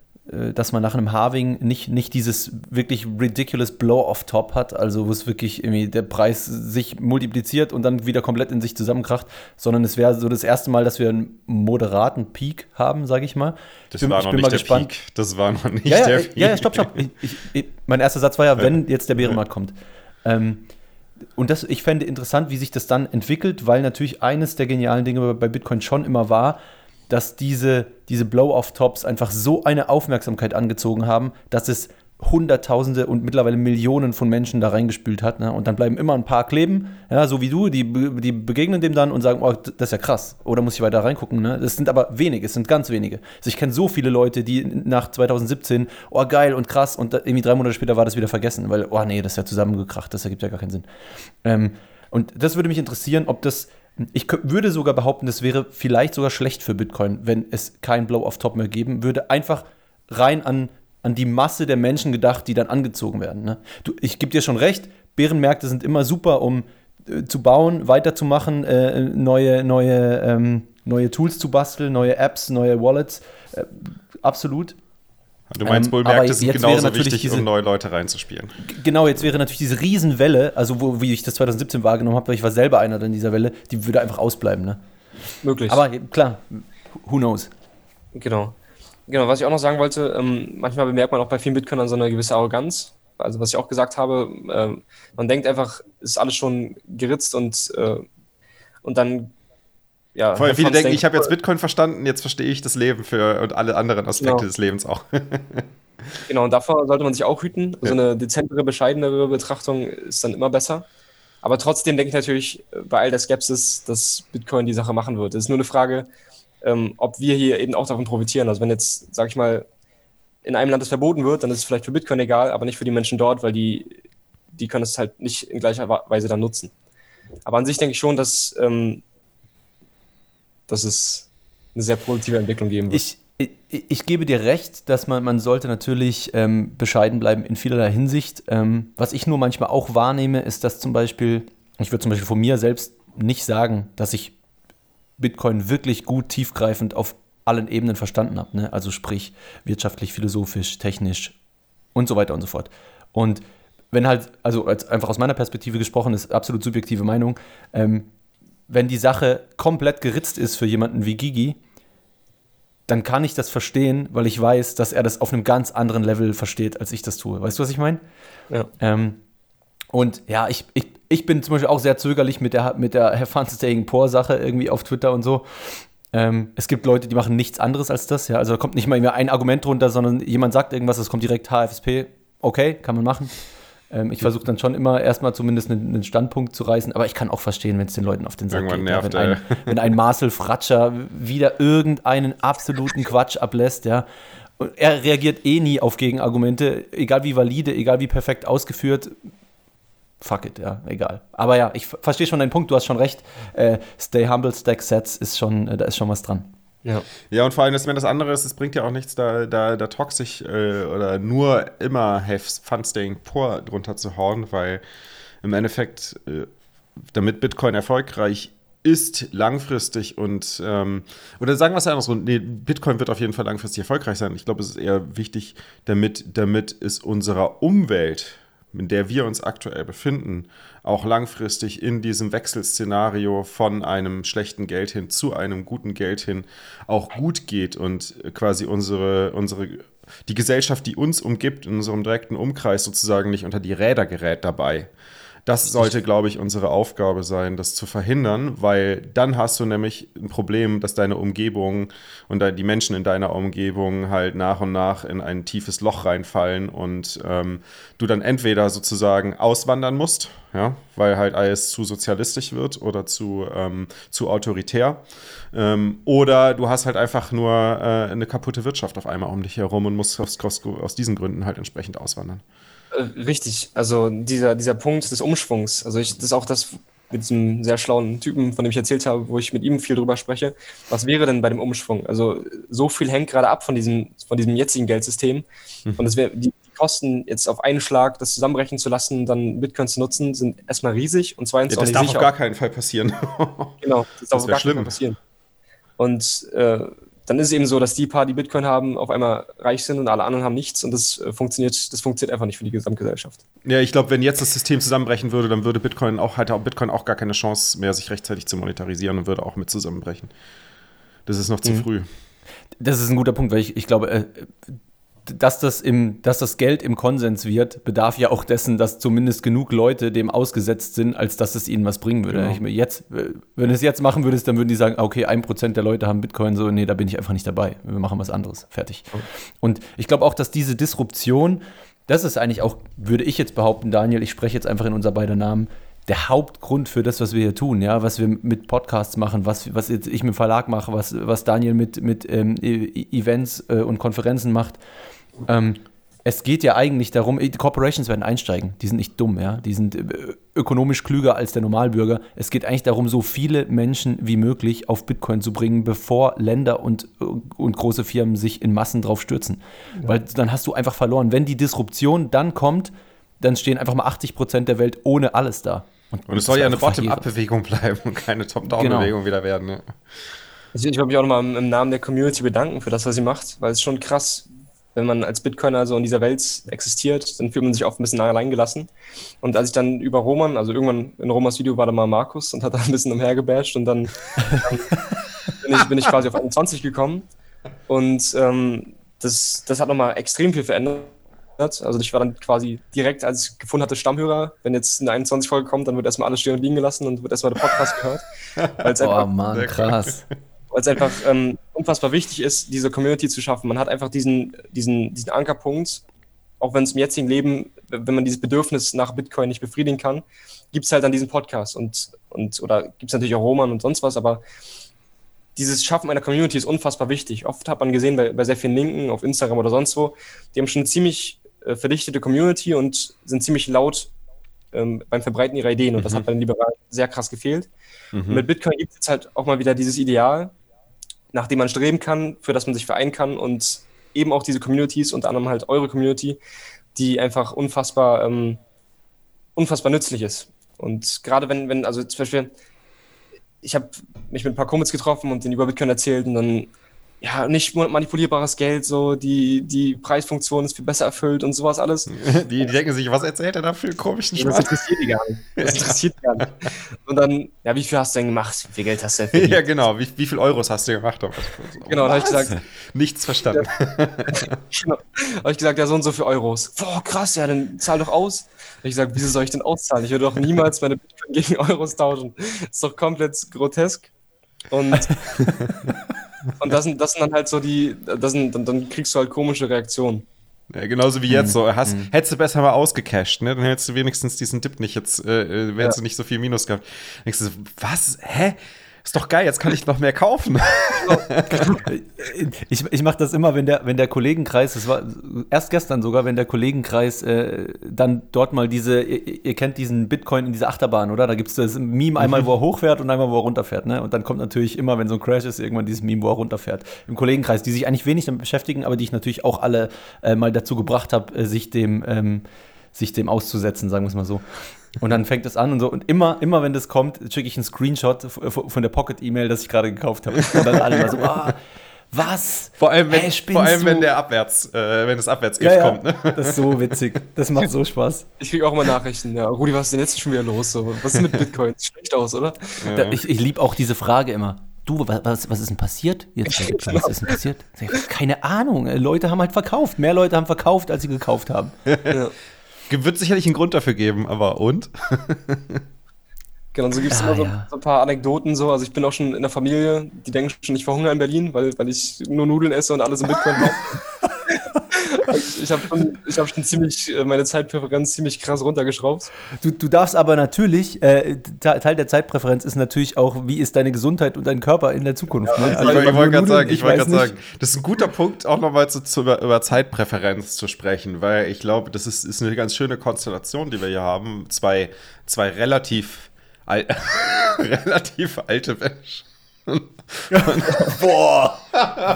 dass man nach einem Halving nicht, nicht dieses wirklich ridiculous Blow-off-Top hat, also wo es wirklich irgendwie der Preis sich multipliziert und dann wieder komplett in sich zusammenkracht, sondern es wäre so das erste Mal, dass wir einen moderaten Peak haben, sage ich mal. Das bin, war noch nicht der gespannt. Peak. Das war noch nicht ja, ja, der Peak. Ja, ja, stopp, stopp. Ich, ich, mein erster Satz war ja, wenn jetzt der Bärenmarkt kommt. Ähm, und das, ich fände interessant, wie sich das dann entwickelt, weil natürlich eines der genialen Dinge bei Bitcoin schon immer war, dass diese, diese Blow-off-Tops einfach so eine Aufmerksamkeit angezogen haben, dass es Hunderttausende und mittlerweile Millionen von Menschen da reingespült hat. Ne? Und dann bleiben immer ein paar kleben, ja, so wie du, die, die begegnen dem dann und sagen, oh, das ist ja krass. Oder muss ich weiter reingucken? Ne? Das sind aber wenige, es sind ganz wenige. Also ich kenne so viele Leute, die nach 2017, oh geil und krass, und irgendwie drei Monate später war das wieder vergessen, weil, oh nee, das ist ja zusammengekracht, das ergibt ja gar keinen Sinn. Ähm, und das würde mich interessieren, ob das ich würde sogar behaupten, das wäre vielleicht sogar schlecht für Bitcoin, wenn es kein Blow-off-Top mehr geben würde. Einfach rein an an die Masse der Menschen gedacht, die dann angezogen werden. Ne? Du, ich gebe dir schon recht, Bärenmärkte sind immer super, um äh, zu bauen, weiterzumachen, äh, neue, neue, ähm, neue Tools zu basteln, neue Apps, neue Wallets. Äh, absolut. Du meinst, ähm, sind genauso wichtig, diese, um neue Leute reinzuspielen. Genau, jetzt wäre natürlich diese Riesenwelle, also wo, wie ich das 2017 wahrgenommen habe, weil ich war selber einer in dieser Welle, die würde einfach ausbleiben. Ne? Möglich. Aber klar, who knows. Genau. Genau, was ich auch noch sagen wollte, ähm, manchmal bemerkt man auch bei vielen Bitcoinern so eine gewisse Arroganz. Also was ich auch gesagt habe, äh, man denkt einfach, es ist alles schon geritzt und, äh, und dann ja. Voll viele denken, ich habe jetzt Bitcoin verstanden, jetzt verstehe ich das Leben für und alle anderen Aspekte genau. des Lebens auch. genau, und davor sollte man sich auch hüten. Ja. So eine dezentere, bescheidenere Betrachtung ist dann immer besser. Aber trotzdem denke ich natürlich bei all der Skepsis, dass Bitcoin die Sache machen wird. Es ist nur eine Frage, ähm, ob wir hier eben auch davon profitieren. Also wenn jetzt, sag ich mal, in einem Land das verboten wird, dann ist es vielleicht für Bitcoin egal, aber nicht für die Menschen dort, weil die, die können es halt nicht in gleicher Weise dann nutzen. Aber an sich denke ich schon, dass, ähm, dass es eine sehr positive Entwicklung geben wird. Ich, ich, ich gebe dir recht, dass man, man sollte natürlich ähm, bescheiden bleiben in vielerlei Hinsicht. Ähm, was ich nur manchmal auch wahrnehme, ist, dass zum Beispiel, ich würde zum Beispiel von mir selbst nicht sagen, dass ich Bitcoin wirklich gut tiefgreifend auf allen Ebenen verstanden habe. Ne? Also sprich wirtschaftlich, philosophisch, technisch und so weiter und so fort. Und wenn halt, also als einfach aus meiner Perspektive gesprochen, ist absolut subjektive Meinung, ähm, wenn die Sache komplett geritzt ist für jemanden wie Gigi, dann kann ich das verstehen, weil ich weiß, dass er das auf einem ganz anderen Level versteht, als ich das tue. Weißt du, was ich meine? Ja. Ähm, und ja, ich, ich, ich bin zum Beispiel auch sehr zögerlich mit der, mit der Have Fun Staying Poor Sache irgendwie auf Twitter und so. Ähm, es gibt Leute, die machen nichts anderes als das. Ja? Also da kommt nicht mal ein Argument drunter, sondern jemand sagt irgendwas, es kommt direkt HFSP. Okay, kann man machen. Ähm, ich versuche dann schon immer erstmal zumindest einen, einen, Standpunkt zu reißen, aber ich kann auch verstehen, wenn es den Leuten auf den Sack Irgendwann geht. Nervt, ja, wenn, ein, wenn ein Marcel Fratscher wieder irgendeinen absoluten Quatsch ablässt, ja, er reagiert eh nie auf Gegenargumente, egal wie valide, egal wie perfekt ausgeführt. Fuck it, ja, egal. Aber ja, ich verstehe schon deinen Punkt, du hast schon recht. Äh, Stay Humble, Stack Sets ist schon, äh, da ist schon was dran. Ja. ja, und vor allem, wenn das andere ist, es bringt ja auch nichts, da, da, da toxisch äh, oder nur immer have fun staying poor drunter zu hauen, weil im Endeffekt, äh, damit Bitcoin erfolgreich ist langfristig und ähm, oder sagen wir es andersrum, nee, Bitcoin wird auf jeden Fall langfristig erfolgreich sein. Ich glaube, es ist eher wichtig, damit, damit es unserer Umwelt, in der wir uns aktuell befinden, auch langfristig in diesem Wechselszenario von einem schlechten Geld hin zu einem guten Geld hin auch gut geht und quasi unsere, unsere die Gesellschaft, die uns umgibt, in unserem direkten Umkreis sozusagen nicht unter die Räder gerät dabei. Das sollte, glaube ich, unsere Aufgabe sein, das zu verhindern, weil dann hast du nämlich ein Problem, dass deine Umgebung und die Menschen in deiner Umgebung halt nach und nach in ein tiefes Loch reinfallen und ähm, du dann entweder sozusagen auswandern musst, ja, weil halt alles zu sozialistisch wird oder zu, ähm, zu autoritär. Ähm, oder du hast halt einfach nur äh, eine kaputte Wirtschaft auf einmal um dich herum und musst aus, aus diesen Gründen halt entsprechend auswandern. Äh, richtig, also dieser, dieser Punkt des Umschwungs, also ich, das ist auch das mit diesem sehr schlauen Typen, von dem ich erzählt habe, wo ich mit ihm viel drüber spreche. Was wäre denn bei dem Umschwung? Also so viel hängt gerade ab von diesem, von diesem jetzigen Geldsystem. Mhm. Und es wäre die, die, Kosten jetzt auf einen Schlag das zusammenbrechen zu lassen, dann Bitcoin zu nutzen, sind erstmal riesig und zweitens ja, das auch nicht darf auf gar keinen Fall passieren. genau, das darf das auf gar keinen Fall passieren. Und äh, dann ist es eben so, dass die paar, die Bitcoin haben, auf einmal reich sind und alle anderen haben nichts und das äh, funktioniert, das funktioniert einfach nicht für die Gesamtgesellschaft. Ja, ich glaube, wenn jetzt das System zusammenbrechen würde, dann würde Bitcoin auch halt Bitcoin auch gar keine Chance mehr, sich rechtzeitig zu monetarisieren und würde auch mit zusammenbrechen. Das ist noch zu mhm. früh. Das ist ein guter Punkt, weil ich, ich glaube, äh, dass das, im, dass das Geld im Konsens wird, bedarf ja auch dessen, dass zumindest genug Leute dem ausgesetzt sind, als dass es ihnen was bringen würde. Genau. Ich mir jetzt, wenn du es jetzt machen würdest, dann würden die sagen, okay, ein Prozent der Leute haben Bitcoin, so, nee, da bin ich einfach nicht dabei. Wir machen was anderes. Fertig. Okay. Und ich glaube auch, dass diese Disruption, das ist eigentlich auch, würde ich jetzt behaupten, Daniel, ich spreche jetzt einfach in unser beider Namen, der Hauptgrund für das, was wir hier tun, ja, was wir mit Podcasts machen, was, was jetzt ich mit dem Verlag mache, was, was Daniel mit, mit ähm, e-, Events äh, und Konferenzen macht ähm, es geht ja eigentlich darum, die Corporations werden einsteigen. Die sind nicht dumm, ja. Die sind äh, ökonomisch klüger als der Normalbürger. Es geht eigentlich darum, so viele Menschen wie möglich auf Bitcoin zu bringen, bevor Länder und, äh, und große Firmen sich in Massen drauf stürzen. Ja. Weil dann hast du einfach verloren. Wenn die Disruption dann kommt, dann stehen einfach mal 80 Prozent der Welt ohne alles da. Und, und es soll ja eine Bottom-up-Bewegung bleiben und keine Top-down-Bewegung genau. wieder werden. Ne? Also ich wollte mich auch nochmal im Namen der Community bedanken für das, was sie macht, weil es ist schon krass, wenn man als Bitcoiner so in dieser Welt existiert, dann fühlt man sich oft ein bisschen allein gelassen. Und als ich dann über Roman, also irgendwann in Romans Video war da mal Markus und hat da ein bisschen umhergebasht und dann, dann bin, ich, bin, ich, quasi auf 21 gekommen. Und ähm, das, das hat nochmal extrem viel verändert. Also ich war dann quasi direkt, als ich gefunden hatte, Stammhörer. Wenn jetzt eine 21-Folge kommt, dann wird erstmal alles stehen und liegen gelassen und wird erstmal der Podcast gehört. oh Mann, krass weil es einfach ähm, unfassbar wichtig ist, diese Community zu schaffen. Man hat einfach diesen, diesen, diesen Ankerpunkt, auch wenn es im jetzigen Leben, wenn man dieses Bedürfnis nach Bitcoin nicht befriedigen kann, gibt es halt dann diesen Podcast und, und oder gibt es natürlich auch Roman und sonst was, aber dieses Schaffen einer Community ist unfassbar wichtig. Oft hat man gesehen bei, bei sehr vielen Linken auf Instagram oder sonst wo, die haben schon eine ziemlich äh, verdichtete Community und sind ziemlich laut ähm, beim Verbreiten ihrer Ideen und mhm. das hat bei den Liberalen sehr krass gefehlt. Mhm. mit Bitcoin gibt es jetzt halt auch mal wieder dieses Ideal, nach dem man streben kann, für das man sich vereinen kann und eben auch diese Communities, unter anderem halt eure Community, die einfach unfassbar, ähm, unfassbar nützlich ist. Und gerade wenn, wenn, also zum Beispiel, ich habe mich mit ein paar Kumpels getroffen und denen über Bitcoin erzählt und dann ja, nicht manipulierbares Geld, so die, die Preisfunktion ist viel besser erfüllt und sowas alles. Die, die denken sich, was erzählt er da für einen komischen Schmarrn? Das interessiert die gar nicht. Das interessiert die gar nicht. Und dann, ja, wie viel hast du denn gemacht? Wie viel Geld hast du denn verdient? Ja, genau. Wie, wie viel Euros hast du gemacht? Genau, dann habe ich gesagt. Nichts verstanden. Ja, genau. habe ich gesagt, ja, so und so viel Euros. Boah, krass, ja, dann zahl doch aus. Habe ich gesagt, wieso soll ich denn auszahlen? Ich würde doch niemals meine Bitcoin gegen Euros tauschen. Das ist doch komplett grotesk. Und Und das sind, das sind dann halt so die, das sind, dann, dann kriegst du halt komische Reaktionen. Ja, genauso wie jetzt so. Hast, mhm. Hättest du besser mal ausgecasht, ne? Dann hättest du wenigstens diesen Dip nicht jetzt, äh, äh wärst ja. du nicht so viel Minus gehabt. Denkst du, was? Hä? Ist doch geil, jetzt kann ich noch mehr kaufen. ich ich mache das immer, wenn der, wenn der Kollegenkreis, das war erst gestern sogar, wenn der Kollegenkreis äh, dann dort mal diese, ihr, ihr, kennt diesen Bitcoin in dieser Achterbahn, oder? Da gibt es das Meme einmal, wo er hochfährt und einmal, wo er runterfährt. Ne? Und dann kommt natürlich immer, wenn so ein Crash ist, irgendwann dieses Meme, wo er runterfährt. Im Kollegenkreis, die sich eigentlich wenig damit beschäftigen, aber die ich natürlich auch alle äh, mal dazu gebracht habe, äh, sich dem ähm, sich dem auszusetzen, sagen wir es mal so. Und dann fängt es an und so. Und immer, immer wenn das kommt, schicke ich einen Screenshot von der Pocket-E-Mail, das ich gerade gekauft habe. Und dann alle mal so, ah, was? Vor allem, wenn, hey, vor allem, wenn der abwärts, äh, wenn das abwärts ja, ja. kommt. Ne? Das ist so witzig. Das macht so Spaß. Ich kriege auch immer Nachrichten. Ja, Rudi, was ist denn jetzt schon wieder los? So? Was ist mit Bitcoin? Sieht schlecht aus, oder? Ja. Da, ich ich liebe auch diese Frage immer. Du, was, was ist denn passiert? Jetzt, was ist denn passiert? Keine Ahnung. Leute haben halt verkauft. Mehr Leute haben verkauft, als sie gekauft haben. Ja. Wird sicherlich einen Grund dafür geben, aber und? Genau, so gibt es ah, immer so, ja. so, ein paar Anekdoten so. Also ich bin auch schon in der Familie, die denken schon, ich verhungere in Berlin, weil, weil ich nur Nudeln esse und alles im Bitcoin kaufe. ich habe schon, hab schon ziemlich äh, meine Zeitpräferenz ziemlich krass runtergeschraubt. Du, du darfst aber natürlich, äh, Teil der Zeitpräferenz ist natürlich auch, wie ist deine Gesundheit und dein Körper in der Zukunft. Ja, ne? also ich, ich wollte gerade sagen, ich wollt sagen, das ist ein guter Punkt, auch nochmal zu, zu, über, über, Zeitpräferenz zu sprechen, weil ich glaube, das ist, ist eine ganz schöne Konstellation, die wir hier haben. Zwei, zwei relativ, al relativ alte Menschen. Boah,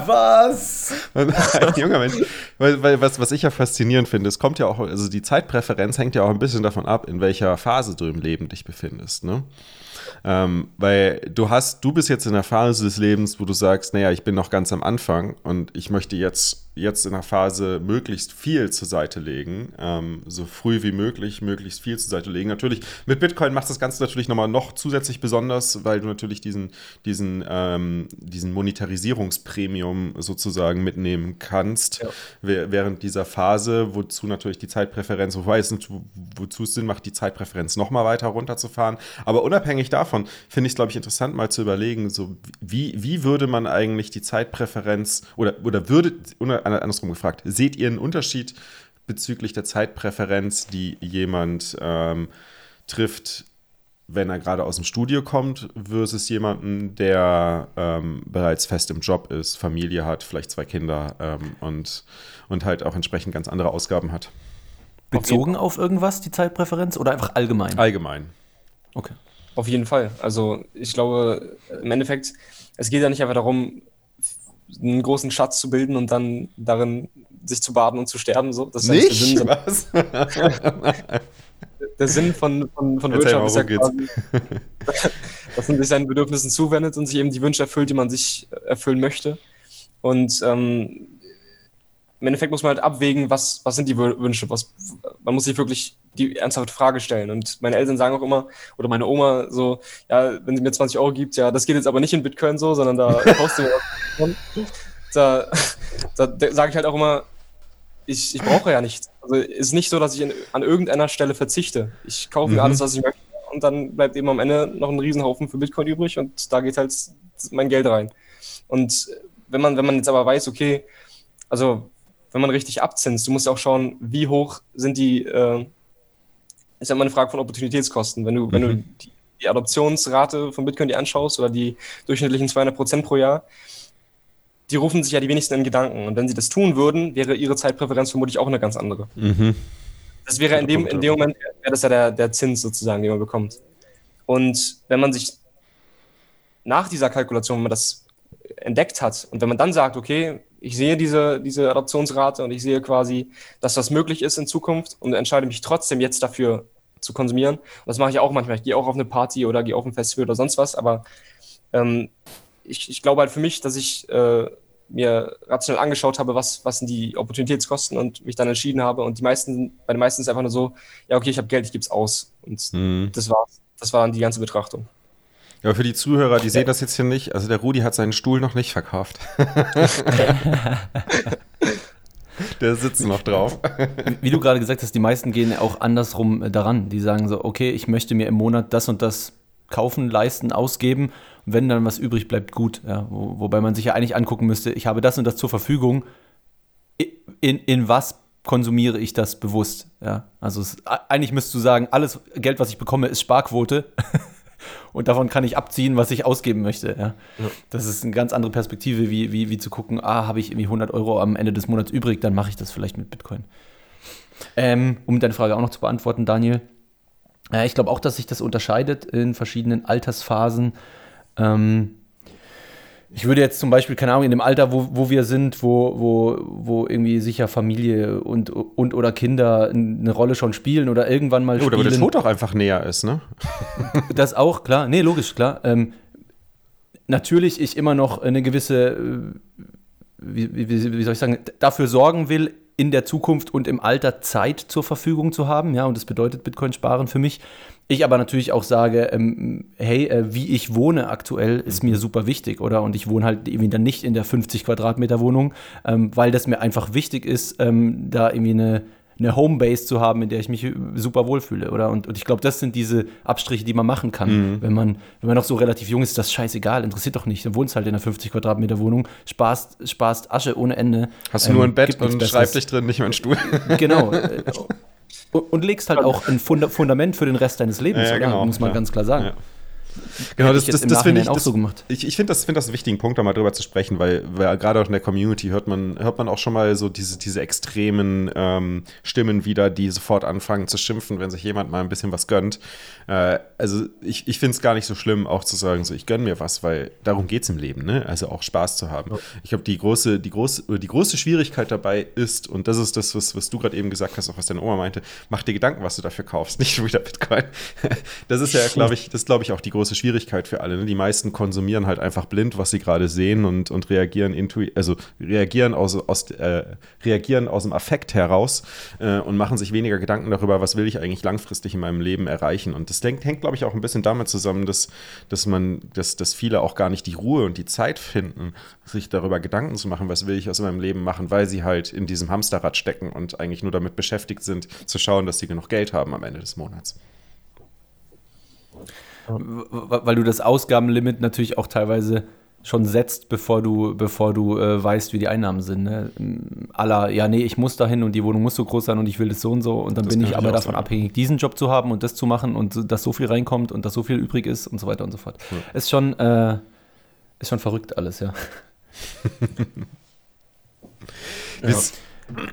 was? ein junger Mensch. Weil, weil, was, was ich ja faszinierend finde, es kommt ja auch, also die Zeitpräferenz hängt ja auch ein bisschen davon ab, in welcher Phase du im Leben dich befindest. Ne? Ähm, weil du hast, du bist jetzt in der Phase des Lebens, wo du sagst, naja, ich bin noch ganz am Anfang und ich möchte jetzt, jetzt in der Phase möglichst viel zur Seite legen, ähm, so früh wie möglich, möglichst viel zur Seite legen. Natürlich, mit Bitcoin macht das Ganze natürlich nochmal noch zusätzlich besonders, weil du natürlich diesen, diesen, ähm, diesen Monetarisierungspremium sozusagen mitnehmen kannst, ja. während dieser Phase, wozu natürlich die Zeitpräferenz, wobei es wozu es Sinn macht, die Zeitpräferenz nochmal weiter runterzufahren. Aber unabhängig davon finde ich es, glaube ich, interessant, mal zu überlegen, so wie, wie würde man eigentlich die Zeitpräferenz oder, oder würde, andersrum gefragt, seht ihr einen Unterschied bezüglich der Zeitpräferenz, die jemand ähm, trifft, wenn er gerade aus dem Studio kommt, versus jemanden, der ähm, bereits fest im Job ist, Familie hat, vielleicht zwei Kinder ähm, und, und halt auch entsprechend ganz andere Ausgaben hat. Bezogen auf irgendwas, die Zeitpräferenz, oder einfach allgemein? Allgemein. Okay. Auf jeden Fall. Also ich glaube, im Endeffekt, es geht ja nicht einfach darum, einen großen Schatz zu bilden und dann darin sich zu baden und zu sterben. So. Das ist nicht? Ja der Sinn. Was? der Sinn von, von, von Wirtschaft ist ja quasi, dass man sich seinen Bedürfnissen zuwendet und sich eben die Wünsche erfüllt, die man sich erfüllen möchte. Und ähm, im Endeffekt muss man halt abwägen, was, was sind die Wünsche. Was, man muss sich wirklich die ernsthafte Frage stellen. Und meine Eltern sagen auch immer, oder meine Oma so, ja, wenn sie mir 20 Euro gibt, ja, das geht jetzt aber nicht in Bitcoin so, sondern da kaufst du mir. Da, da, da sage ich halt auch immer, ich, ich brauche ja nichts. Also ist nicht so, dass ich in, an irgendeiner Stelle verzichte. Ich kaufe mir mhm. alles, was ich möchte. Und dann bleibt eben am Ende noch ein Riesenhaufen für Bitcoin übrig und da geht halt mein Geld rein. Und wenn man, wenn man jetzt aber weiß, okay, also wenn man richtig abzinst, du musst ja auch schauen, wie hoch sind die, äh, ist ja immer eine Frage von Opportunitätskosten. Wenn du, mhm. wenn du mhm. die, die, Adoptionsrate von Bitcoin dir anschaust oder die durchschnittlichen 200 Prozent pro Jahr, die rufen sich ja die wenigsten in Gedanken. Und wenn sie das tun würden, wäre ihre Zeitpräferenz vermutlich auch eine ganz andere. Mhm. Das wäre in dem, in dem Moment, wäre das ja der, der Zins sozusagen, den man bekommt. Und wenn man sich nach dieser Kalkulation, wenn man das entdeckt hat und wenn man dann sagt, okay, ich sehe diese, diese Adoptionsrate und ich sehe quasi, dass das möglich ist in Zukunft und entscheide mich trotzdem jetzt dafür zu konsumieren. Und das mache ich auch manchmal. Ich gehe auch auf eine Party oder gehe auf ein Festival oder sonst was, aber ähm, ich, ich glaube halt für mich, dass ich äh, mir rationell angeschaut habe, was, was sind die Opportunitätskosten und mich dann entschieden habe. Und die meisten, bei den meisten ist es einfach nur so, ja, okay, ich habe Geld, ich gebe es aus. Und mhm. das war's. Das war dann die ganze Betrachtung. Ja, für die Zuhörer, die sehen das jetzt hier nicht. Also der Rudi hat seinen Stuhl noch nicht verkauft. der sitzt noch drauf. Wie du gerade gesagt hast, die meisten gehen auch andersrum daran. Die sagen so, okay, ich möchte mir im Monat das und das kaufen, leisten, ausgeben. Und wenn dann was übrig bleibt, gut. Ja, wo, wobei man sich ja eigentlich angucken müsste, ich habe das und das zur Verfügung. In, in was konsumiere ich das bewusst? Ja, also es, eigentlich müsstest du sagen, alles Geld, was ich bekomme, ist Sparquote. und davon kann ich abziehen, was ich ausgeben möchte. Ja. ja. Das ist eine ganz andere Perspektive, wie, wie, wie zu gucken, ah, habe ich irgendwie 100 Euro am Ende des Monats übrig, dann mache ich das vielleicht mit Bitcoin. Ähm, um deine Frage auch noch zu beantworten, Daniel. Äh, ich glaube auch, dass sich das unterscheidet in verschiedenen Altersphasen. Ähm, ich würde jetzt zum Beispiel, keine Ahnung, in dem Alter, wo, wo wir sind, wo, wo, wo irgendwie sicher Familie und, und oder Kinder eine Rolle schon spielen oder irgendwann mal spielen. Oder wo der Tod auch einfach näher ist, ne? das auch, klar. Nee, logisch, klar. Ähm, natürlich ich immer noch eine gewisse, äh, wie, wie, wie soll ich sagen, dafür sorgen will, in der Zukunft und im Alter Zeit zur Verfügung zu haben. Ja, und das bedeutet Bitcoin sparen für mich. Ich aber natürlich auch sage, ähm, hey, äh, wie ich wohne aktuell, ist mir super wichtig, oder? Und ich wohne halt irgendwie dann nicht in der 50 Quadratmeter Wohnung, ähm, weil das mir einfach wichtig ist, ähm, da irgendwie eine, eine Homebase zu haben, in der ich mich super wohlfühle, oder? Und, und ich glaube, das sind diese Abstriche, die man machen kann. Mhm. Wenn, man, wenn man noch so relativ jung ist, ist das scheißegal, interessiert doch nicht. Dann wohnst halt in einer 50 Quadratmeter Wohnung, sparst, sparst Asche ohne Ende. Hast du ähm, nur ein Bett und Schreibtisch drin, nicht mehr einen Stuhl. Genau. und legst halt auch ein Fundament für den Rest deines Lebens, ja, ja, genau, muss man ganz klar sagen. Genau, das, das, das finde ich auch das, so gemacht. Ich, ich finde das, find das einen wichtigen Punkt, da mal drüber zu sprechen, weil, weil gerade auch in der Community hört man, hört man auch schon mal so diese, diese extremen ähm, Stimmen wieder, die sofort anfangen zu schimpfen, wenn sich jemand mal ein bisschen was gönnt. Äh, also ich, ich finde es gar nicht so schlimm, auch zu sagen, so ich gönne mir was, weil darum geht es im Leben, ne? Also auch Spaß zu haben. Ja. Ich glaube, die große, die, große, die große Schwierigkeit dabei ist, und das ist das, was, was du gerade eben gesagt hast, auch was deine Oma meinte, mach dir Gedanken, was du dafür kaufst, nicht wieder Bitcoin. Das ist ja, glaube ich, das glaube ich auch die große Schwierigkeit für alle. Ne? Die meisten konsumieren halt einfach blind, was sie gerade sehen und, und reagieren intu also reagieren aus, aus, äh, reagieren aus dem Affekt heraus äh, und machen sich weniger Gedanken darüber, was will ich eigentlich langfristig in meinem Leben erreichen. Und das hängt, hängt glaube ich, auch ein bisschen damit zusammen, dass, dass man, dass, dass viele auch gar nicht die Ruhe und die Zeit finden, sich darüber Gedanken zu machen, was will ich aus meinem Leben machen, weil sie halt in diesem Hamsterrad stecken und eigentlich nur damit beschäftigt sind, zu schauen, dass sie genug Geld haben am Ende des Monats weil du das Ausgabenlimit natürlich auch teilweise schon setzt, bevor du, bevor du äh, weißt, wie die Einnahmen sind. Ne? Aller, ja, nee, ich muss dahin und die Wohnung muss so groß sein und ich will das so und so und dann das bin ich aber ich davon sagen. abhängig, diesen Job zu haben und das zu machen und dass so viel reinkommt und dass so viel übrig ist und so weiter und so fort. Ja. Ist schon, äh, ist schon verrückt alles, ja. ja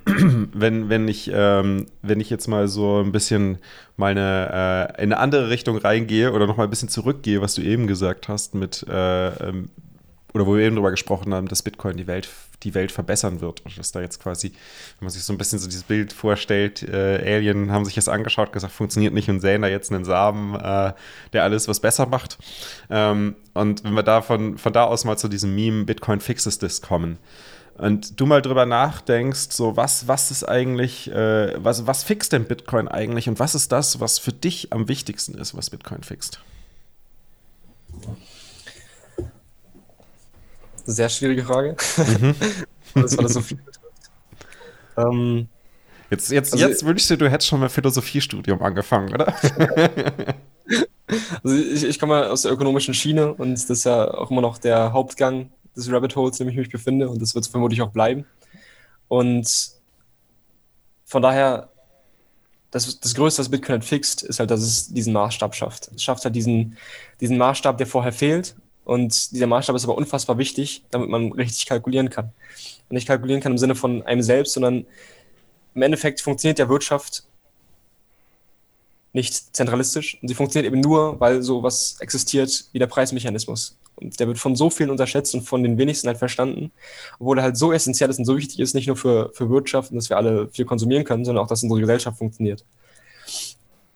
wenn, wenn, ich, ähm, wenn ich jetzt mal so ein bisschen meine, äh, in eine andere Richtung reingehe oder nochmal ein bisschen zurückgehe, was du eben gesagt hast, mit, äh, ähm, oder wo wir eben drüber gesprochen haben, dass Bitcoin die Welt, die Welt verbessern wird. Und dass da jetzt quasi, wenn man sich so ein bisschen so dieses Bild vorstellt, äh, Alien haben sich das angeschaut, gesagt, funktioniert nicht und säen da jetzt einen Samen, äh, der alles was besser macht. Ähm, und wenn wir da von, von da aus mal zu diesem Meme Bitcoin fixes this kommen, und du mal drüber nachdenkst, so was, was ist eigentlich, äh, was, was fixt denn Bitcoin eigentlich und was ist das, was für dich am wichtigsten ist, was Bitcoin fixt? Sehr schwierige Frage. Mhm. das war das so viel ähm, jetzt jetzt, also, jetzt wünschst du, du hättest schon mal Philosophiestudium angefangen, oder? also ich, ich komme aus der ökonomischen Schiene und das ist ja auch immer noch der Hauptgang des Rabbit Holes, in dem ich mich befinde. Und das wird es vermutlich auch bleiben. Und von daher, das, das Größte, was Bitcoin halt fixt, ist halt, dass es diesen Maßstab schafft. Es schafft halt diesen, diesen Maßstab, der vorher fehlt. Und dieser Maßstab ist aber unfassbar wichtig, damit man richtig kalkulieren kann. Und nicht kalkulieren kann im Sinne von einem selbst, sondern im Endeffekt funktioniert ja Wirtschaft nicht zentralistisch. Und sie funktioniert eben nur, weil sowas existiert wie der Preismechanismus. Und der wird von so vielen unterschätzt und von den wenigsten halt verstanden, obwohl er halt so essentiell ist und so wichtig ist, nicht nur für, für Wirtschaft und dass wir alle viel konsumieren können, sondern auch, dass unsere Gesellschaft funktioniert.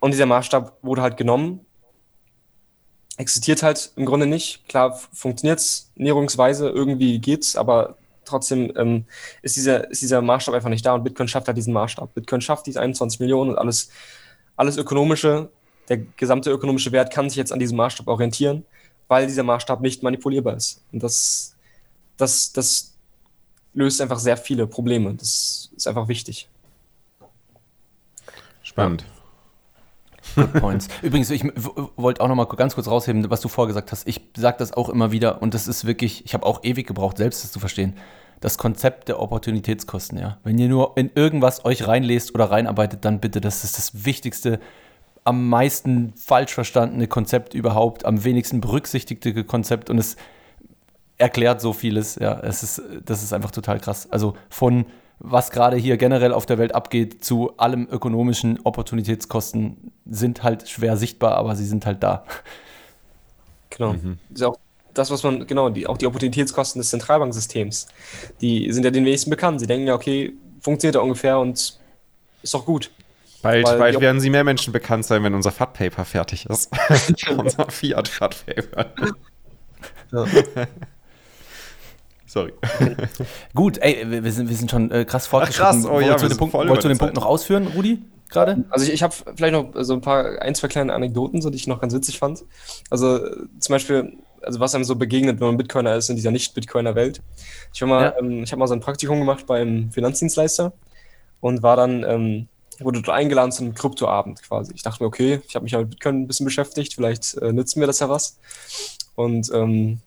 Und dieser Maßstab wurde halt genommen, existiert halt im Grunde nicht. Klar funktioniert es näherungsweise, irgendwie geht's, aber trotzdem ähm, ist, dieser, ist dieser Maßstab einfach nicht da und Bitcoin schafft halt diesen Maßstab. Bitcoin schafft diese 21 Millionen und alles, alles Ökonomische, der gesamte ökonomische Wert kann sich jetzt an diesem Maßstab orientieren weil dieser Maßstab nicht manipulierbar ist. Und das, das, das löst einfach sehr viele Probleme. Das ist einfach wichtig. Spannend. Good points. Übrigens, ich wollte auch noch mal ganz kurz rausheben, was du vorgesagt hast. Ich sage das auch immer wieder und das ist wirklich, ich habe auch ewig gebraucht, selbst das zu verstehen. Das Konzept der Opportunitätskosten, ja. Wenn ihr nur in irgendwas euch reinlest oder reinarbeitet, dann bitte, das ist das Wichtigste am meisten falsch verstandene Konzept überhaupt, am wenigsten berücksichtigte Konzept und es erklärt so vieles. Ja, es ist, das ist einfach total krass. Also von was gerade hier generell auf der Welt abgeht, zu allem ökonomischen Opportunitätskosten sind halt schwer sichtbar, aber sie sind halt da. Genau. Mhm. Das ist auch das, was man, genau, die, auch die Opportunitätskosten des Zentralbanksystems, die sind ja den wenigsten bekannt. Sie denken ja, okay, funktioniert ja ungefähr und ist doch gut. Bald, bald werden sie mehr Menschen bekannt sein, wenn unser FAT-Paper fertig ist. unser Fiat-FAT-Paper. Ja. Sorry. Gut, ey, wir sind, wir sind schon äh, krass fortgeschritten. Ach, krass, oh, ja, zu den Punkt, wolltest du den Punkt noch ausführen, Rudi? Gerade? Also ich, ich habe vielleicht noch so ein paar, ein, zwei kleine Anekdoten, so, die ich noch ganz witzig fand. Also zum Beispiel, also was einem so begegnet, wenn man Bitcoiner ist in dieser Nicht-Bitcoiner-Welt. Ich, ja. ähm, ich habe mal so ein Praktikum gemacht beim Finanzdienstleister und war dann, ähm, wurde dort eingeladen zu einem Kryptoabend quasi. Ich dachte mir, okay, ich habe mich ja mit Bitcoin ein bisschen beschäftigt, vielleicht äh, nützt mir das ja was. Und ähm,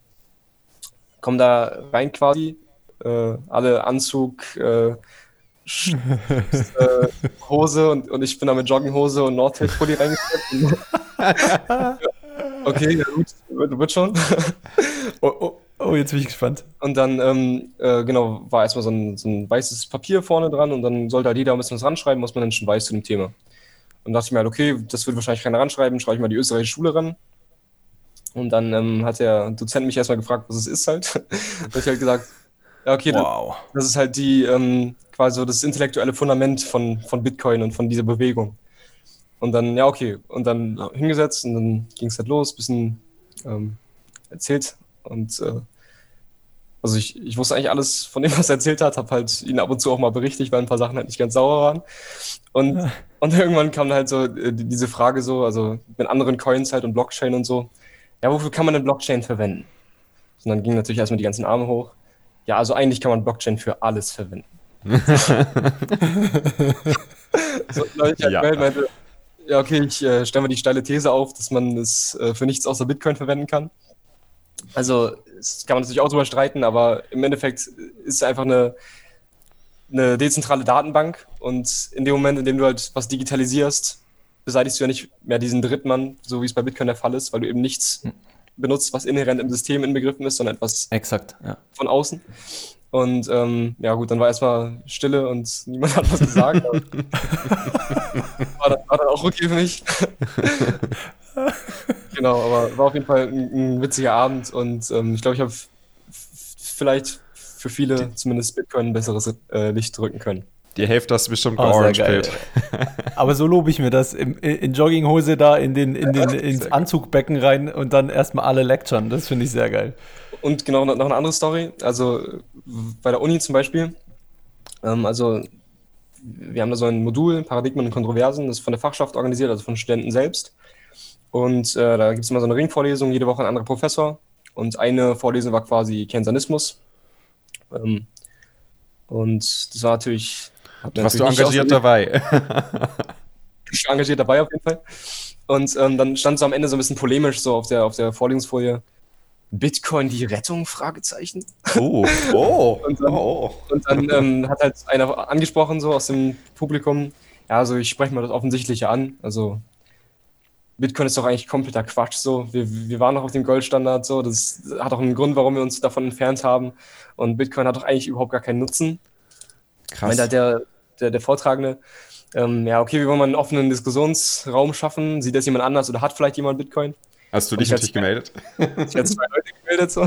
komme da rein quasi, äh, alle Anzug, äh, äh, Hose und, und ich bin da mit Jogginghose und Nordtail-Pulli reingesteckt. okay, ja gut, wird, schon. oh, oh, jetzt bin ich gespannt. Und dann, ähm, äh, genau, war erstmal so ein, so ein weißes Papier vorne dran und dann sollte halt jeder ein bisschen was ranschreiben, was man dann schon weiß zu dem Thema. Und dachte ich mir halt, okay, das wird wahrscheinlich keiner ranschreiben, schreibe ich mal die österreichische Schule ran. Und dann ähm, hat der Dozent mich erstmal gefragt, was es ist halt. da habe ich halt gesagt, ja, okay, wow. das, das, ist halt die ähm, quasi so das intellektuelle Fundament von, von Bitcoin und von dieser Bewegung. Und dann, ja, okay, und dann hingesetzt und dann ging es halt los, bisschen ähm, erzählt. Und äh, also ich, ich wusste eigentlich alles von dem, was er erzählt hat, habe halt ihn ab und zu auch mal berichtigt, weil ein paar Sachen halt nicht ganz sauer waren. Und, ja. und irgendwann kam halt so äh, diese Frage so, also mit anderen Coins halt und Blockchain und so ja, wofür kann man denn Blockchain verwenden? Und dann gingen natürlich erstmal die ganzen Arme hoch. Ja, also eigentlich kann man Blockchain für alles verwenden. so, ich halt ja. meinte, ja, okay, ich äh, stelle mal die steile These auf, dass man es äh, für nichts außer Bitcoin verwenden kann. Also, das kann man natürlich auch drüber streiten, aber im Endeffekt ist es einfach eine, eine dezentrale Datenbank und in dem Moment, in dem du halt was digitalisierst, beseitigst du ja nicht mehr diesen Drittmann, so wie es bei Bitcoin der Fall ist, weil du eben nichts hm. benutzt, was inhärent im System inbegriffen ist, sondern etwas Exakt, ja. von außen. Und ähm, ja gut, dann war erstmal Stille und niemand hat was gesagt. war, dann, war dann auch okay für mich. genau, aber war auf jeden Fall ein, ein witziger Abend und ähm, ich glaube, ich habe vielleicht für viele zumindest Bitcoin ein besseres äh, Licht drücken können. Die Hälfte hast du bestimmt oh, georange Aber so lobe ich mir das. In, in Jogginghose da in den, in den, ins Anzugbecken rein und dann erstmal alle lecturen. Das finde ich sehr geil. Und genau, noch eine andere Story. Also bei der Uni zum Beispiel. Ähm, also wir haben da so ein Modul, Paradigmen und Kontroversen, das ist von der Fachschaft organisiert, also von Studenten selbst. Und äh, da gibt es immer so eine Ringvorlesung, jede Woche ein anderer Professor. Und eine Vorlesung war quasi Keynesianismus. Ähm, und das war natürlich warst du engagiert dabei? ich war engagiert dabei auf jeden Fall. Und ähm, dann stand so am Ende so ein bisschen polemisch so auf der, auf der Vorlesungsfolie. Bitcoin die Rettung? Fragezeichen. Oh, oh, und dann, oh. Und dann ähm, hat halt einer angesprochen, so aus dem Publikum, ja, also ich spreche mal das Offensichtliche an. Also Bitcoin ist doch eigentlich kompletter Quatsch. So, wir, wir waren noch auf dem Goldstandard. So, das hat auch einen Grund, warum wir uns davon entfernt haben. Und Bitcoin hat doch eigentlich überhaupt gar keinen Nutzen. Krass. Ich meine, der, der, der Vortragende, ähm, ja, okay, wie wollen wir einen offenen Diskussionsraum schaffen? Sieht das jemand anders oder hat vielleicht jemand Bitcoin? Hast du dich natürlich gemeldet? Ich habe zwei Leute gemeldet. So.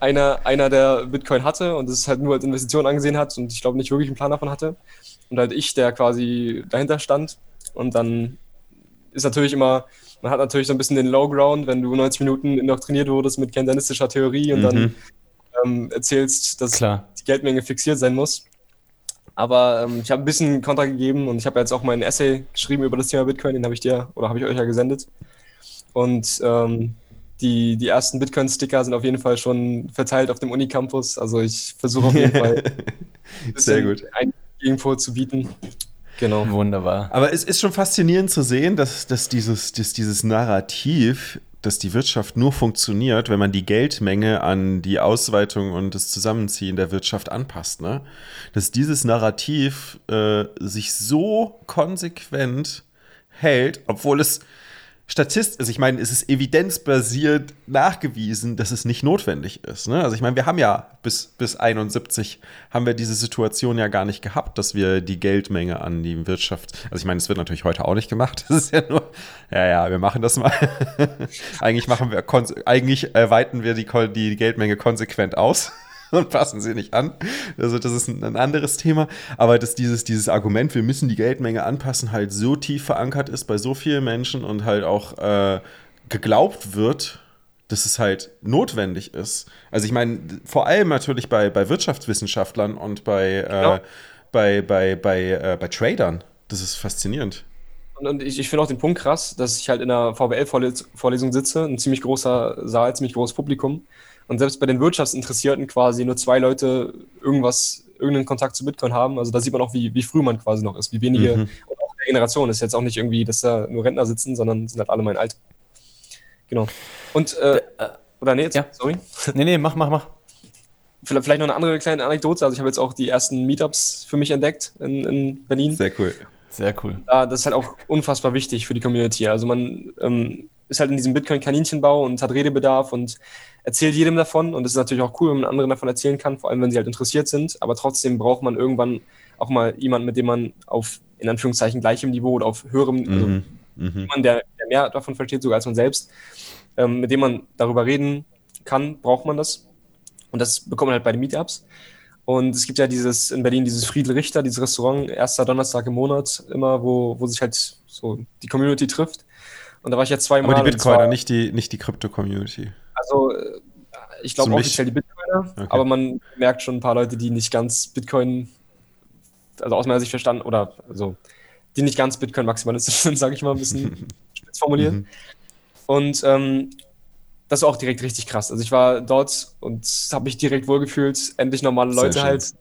Einer, einer, der Bitcoin hatte und es halt nur als Investition angesehen hat und ich glaube nicht wirklich einen Plan davon hatte. Und halt ich, der quasi dahinter stand. Und dann ist natürlich immer, man hat natürlich so ein bisschen den Low Ground, wenn du 90 Minuten indoktriniert wurdest mit keynesianistischer Theorie und mhm. dann ähm, erzählst, dass Klar. die Geldmenge fixiert sein muss. Aber ähm, ich habe ein bisschen Kontra gegeben und ich habe jetzt auch meinen Essay geschrieben über das Thema Bitcoin, den habe ich dir oder habe ich euch ja gesendet. Und ähm, die, die ersten Bitcoin-Sticker sind auf jeden Fall schon verteilt auf dem Unicampus. Also ich versuche auf jeden Fall Sehr gut. ein Gegenpol zu bieten. Genau. Wunderbar. Aber es ist schon faszinierend zu sehen, dass, dass, dieses, dass dieses Narrativ dass die Wirtschaft nur funktioniert, wenn man die Geldmenge an die Ausweitung und das Zusammenziehen der Wirtschaft anpasst. Ne? Dass dieses Narrativ äh, sich so konsequent hält, obwohl es Statist, also ich meine, es ist evidenzbasiert nachgewiesen, dass es nicht notwendig ist. Ne? Also ich meine, wir haben ja bis, bis 71 haben wir diese Situation ja gar nicht gehabt, dass wir die Geldmenge an die Wirtschaft, also ich meine, es wird natürlich heute auch nicht gemacht. Das ist ja nur, ja, ja, wir machen das mal. eigentlich machen wir, eigentlich weiten wir die, die Geldmenge konsequent aus. und passen sie nicht an. Also das ist ein, anderes Thema. Aber dass dieses, dieses Argument, wir müssen die Geldmenge anpassen, halt so tief verankert ist bei so vielen Menschen und halt auch äh, geglaubt wird, dass es halt notwendig ist. Also ich meine, vor allem natürlich bei, bei Wirtschaftswissenschaftlern und bei, äh, genau. äh, bei, bei, bei, äh, bei Tradern. Das ist faszinierend. Und ich, ich finde auch den Punkt krass, dass ich halt in einer VWL-Vorlesung sitze, ein ziemlich großer Saal, ziemlich großes Publikum und selbst bei den Wirtschaftsinteressierten quasi nur zwei Leute irgendwas, irgendeinen Kontakt zu Bitcoin haben. Also da sieht man auch, wie, wie früh man quasi noch ist, wie wenige, mhm. und auch der Generation ist jetzt auch nicht irgendwie, dass da nur Rentner sitzen, sondern sind halt alle mein Alter. Genau. Und, äh, äh, oder nee, jetzt, ja. sorry. Nee, nee, mach, mach, mach. Vielleicht noch eine andere kleine Anekdote. Also ich habe jetzt auch die ersten Meetups für mich entdeckt in, in Berlin. Sehr cool. Sehr cool. Ja, das ist halt auch unfassbar wichtig für die Community. Also man ähm, ist halt in diesem Bitcoin-Kaninchenbau und hat Redebedarf und erzählt jedem davon. Und es ist natürlich auch cool, wenn man anderen davon erzählen kann, vor allem wenn sie halt interessiert sind. Aber trotzdem braucht man irgendwann auch mal jemanden, mit dem man auf, in Anführungszeichen, gleichem Niveau oder auf höherem, mhm. also mhm. jemand, der, der, mehr davon versteht, sogar als man selbst, ähm, mit dem man darüber reden kann, braucht man das. Und das bekommt man halt bei den Meetups. Und es gibt ja dieses in Berlin dieses Friedel Richter, dieses Restaurant, erster Donnerstag im Monat immer, wo, wo sich halt so die Community trifft. Und da war ich jetzt zweimal. Aber die Bitcoiner, nicht die, nicht die Krypto-Community. Also, äh, ich glaube offiziell die Bitcoiner, okay. aber man merkt schon ein paar Leute, die nicht ganz Bitcoin, also aus meiner Sicht verstanden, oder also, die nicht ganz Bitcoin-maximalistisch sind, sage ich mal ein bisschen spitz formuliert. Mhm. Und ähm, das war auch direkt richtig krass. Also ich war dort und habe mich direkt wohlgefühlt, endlich normale Leute halt.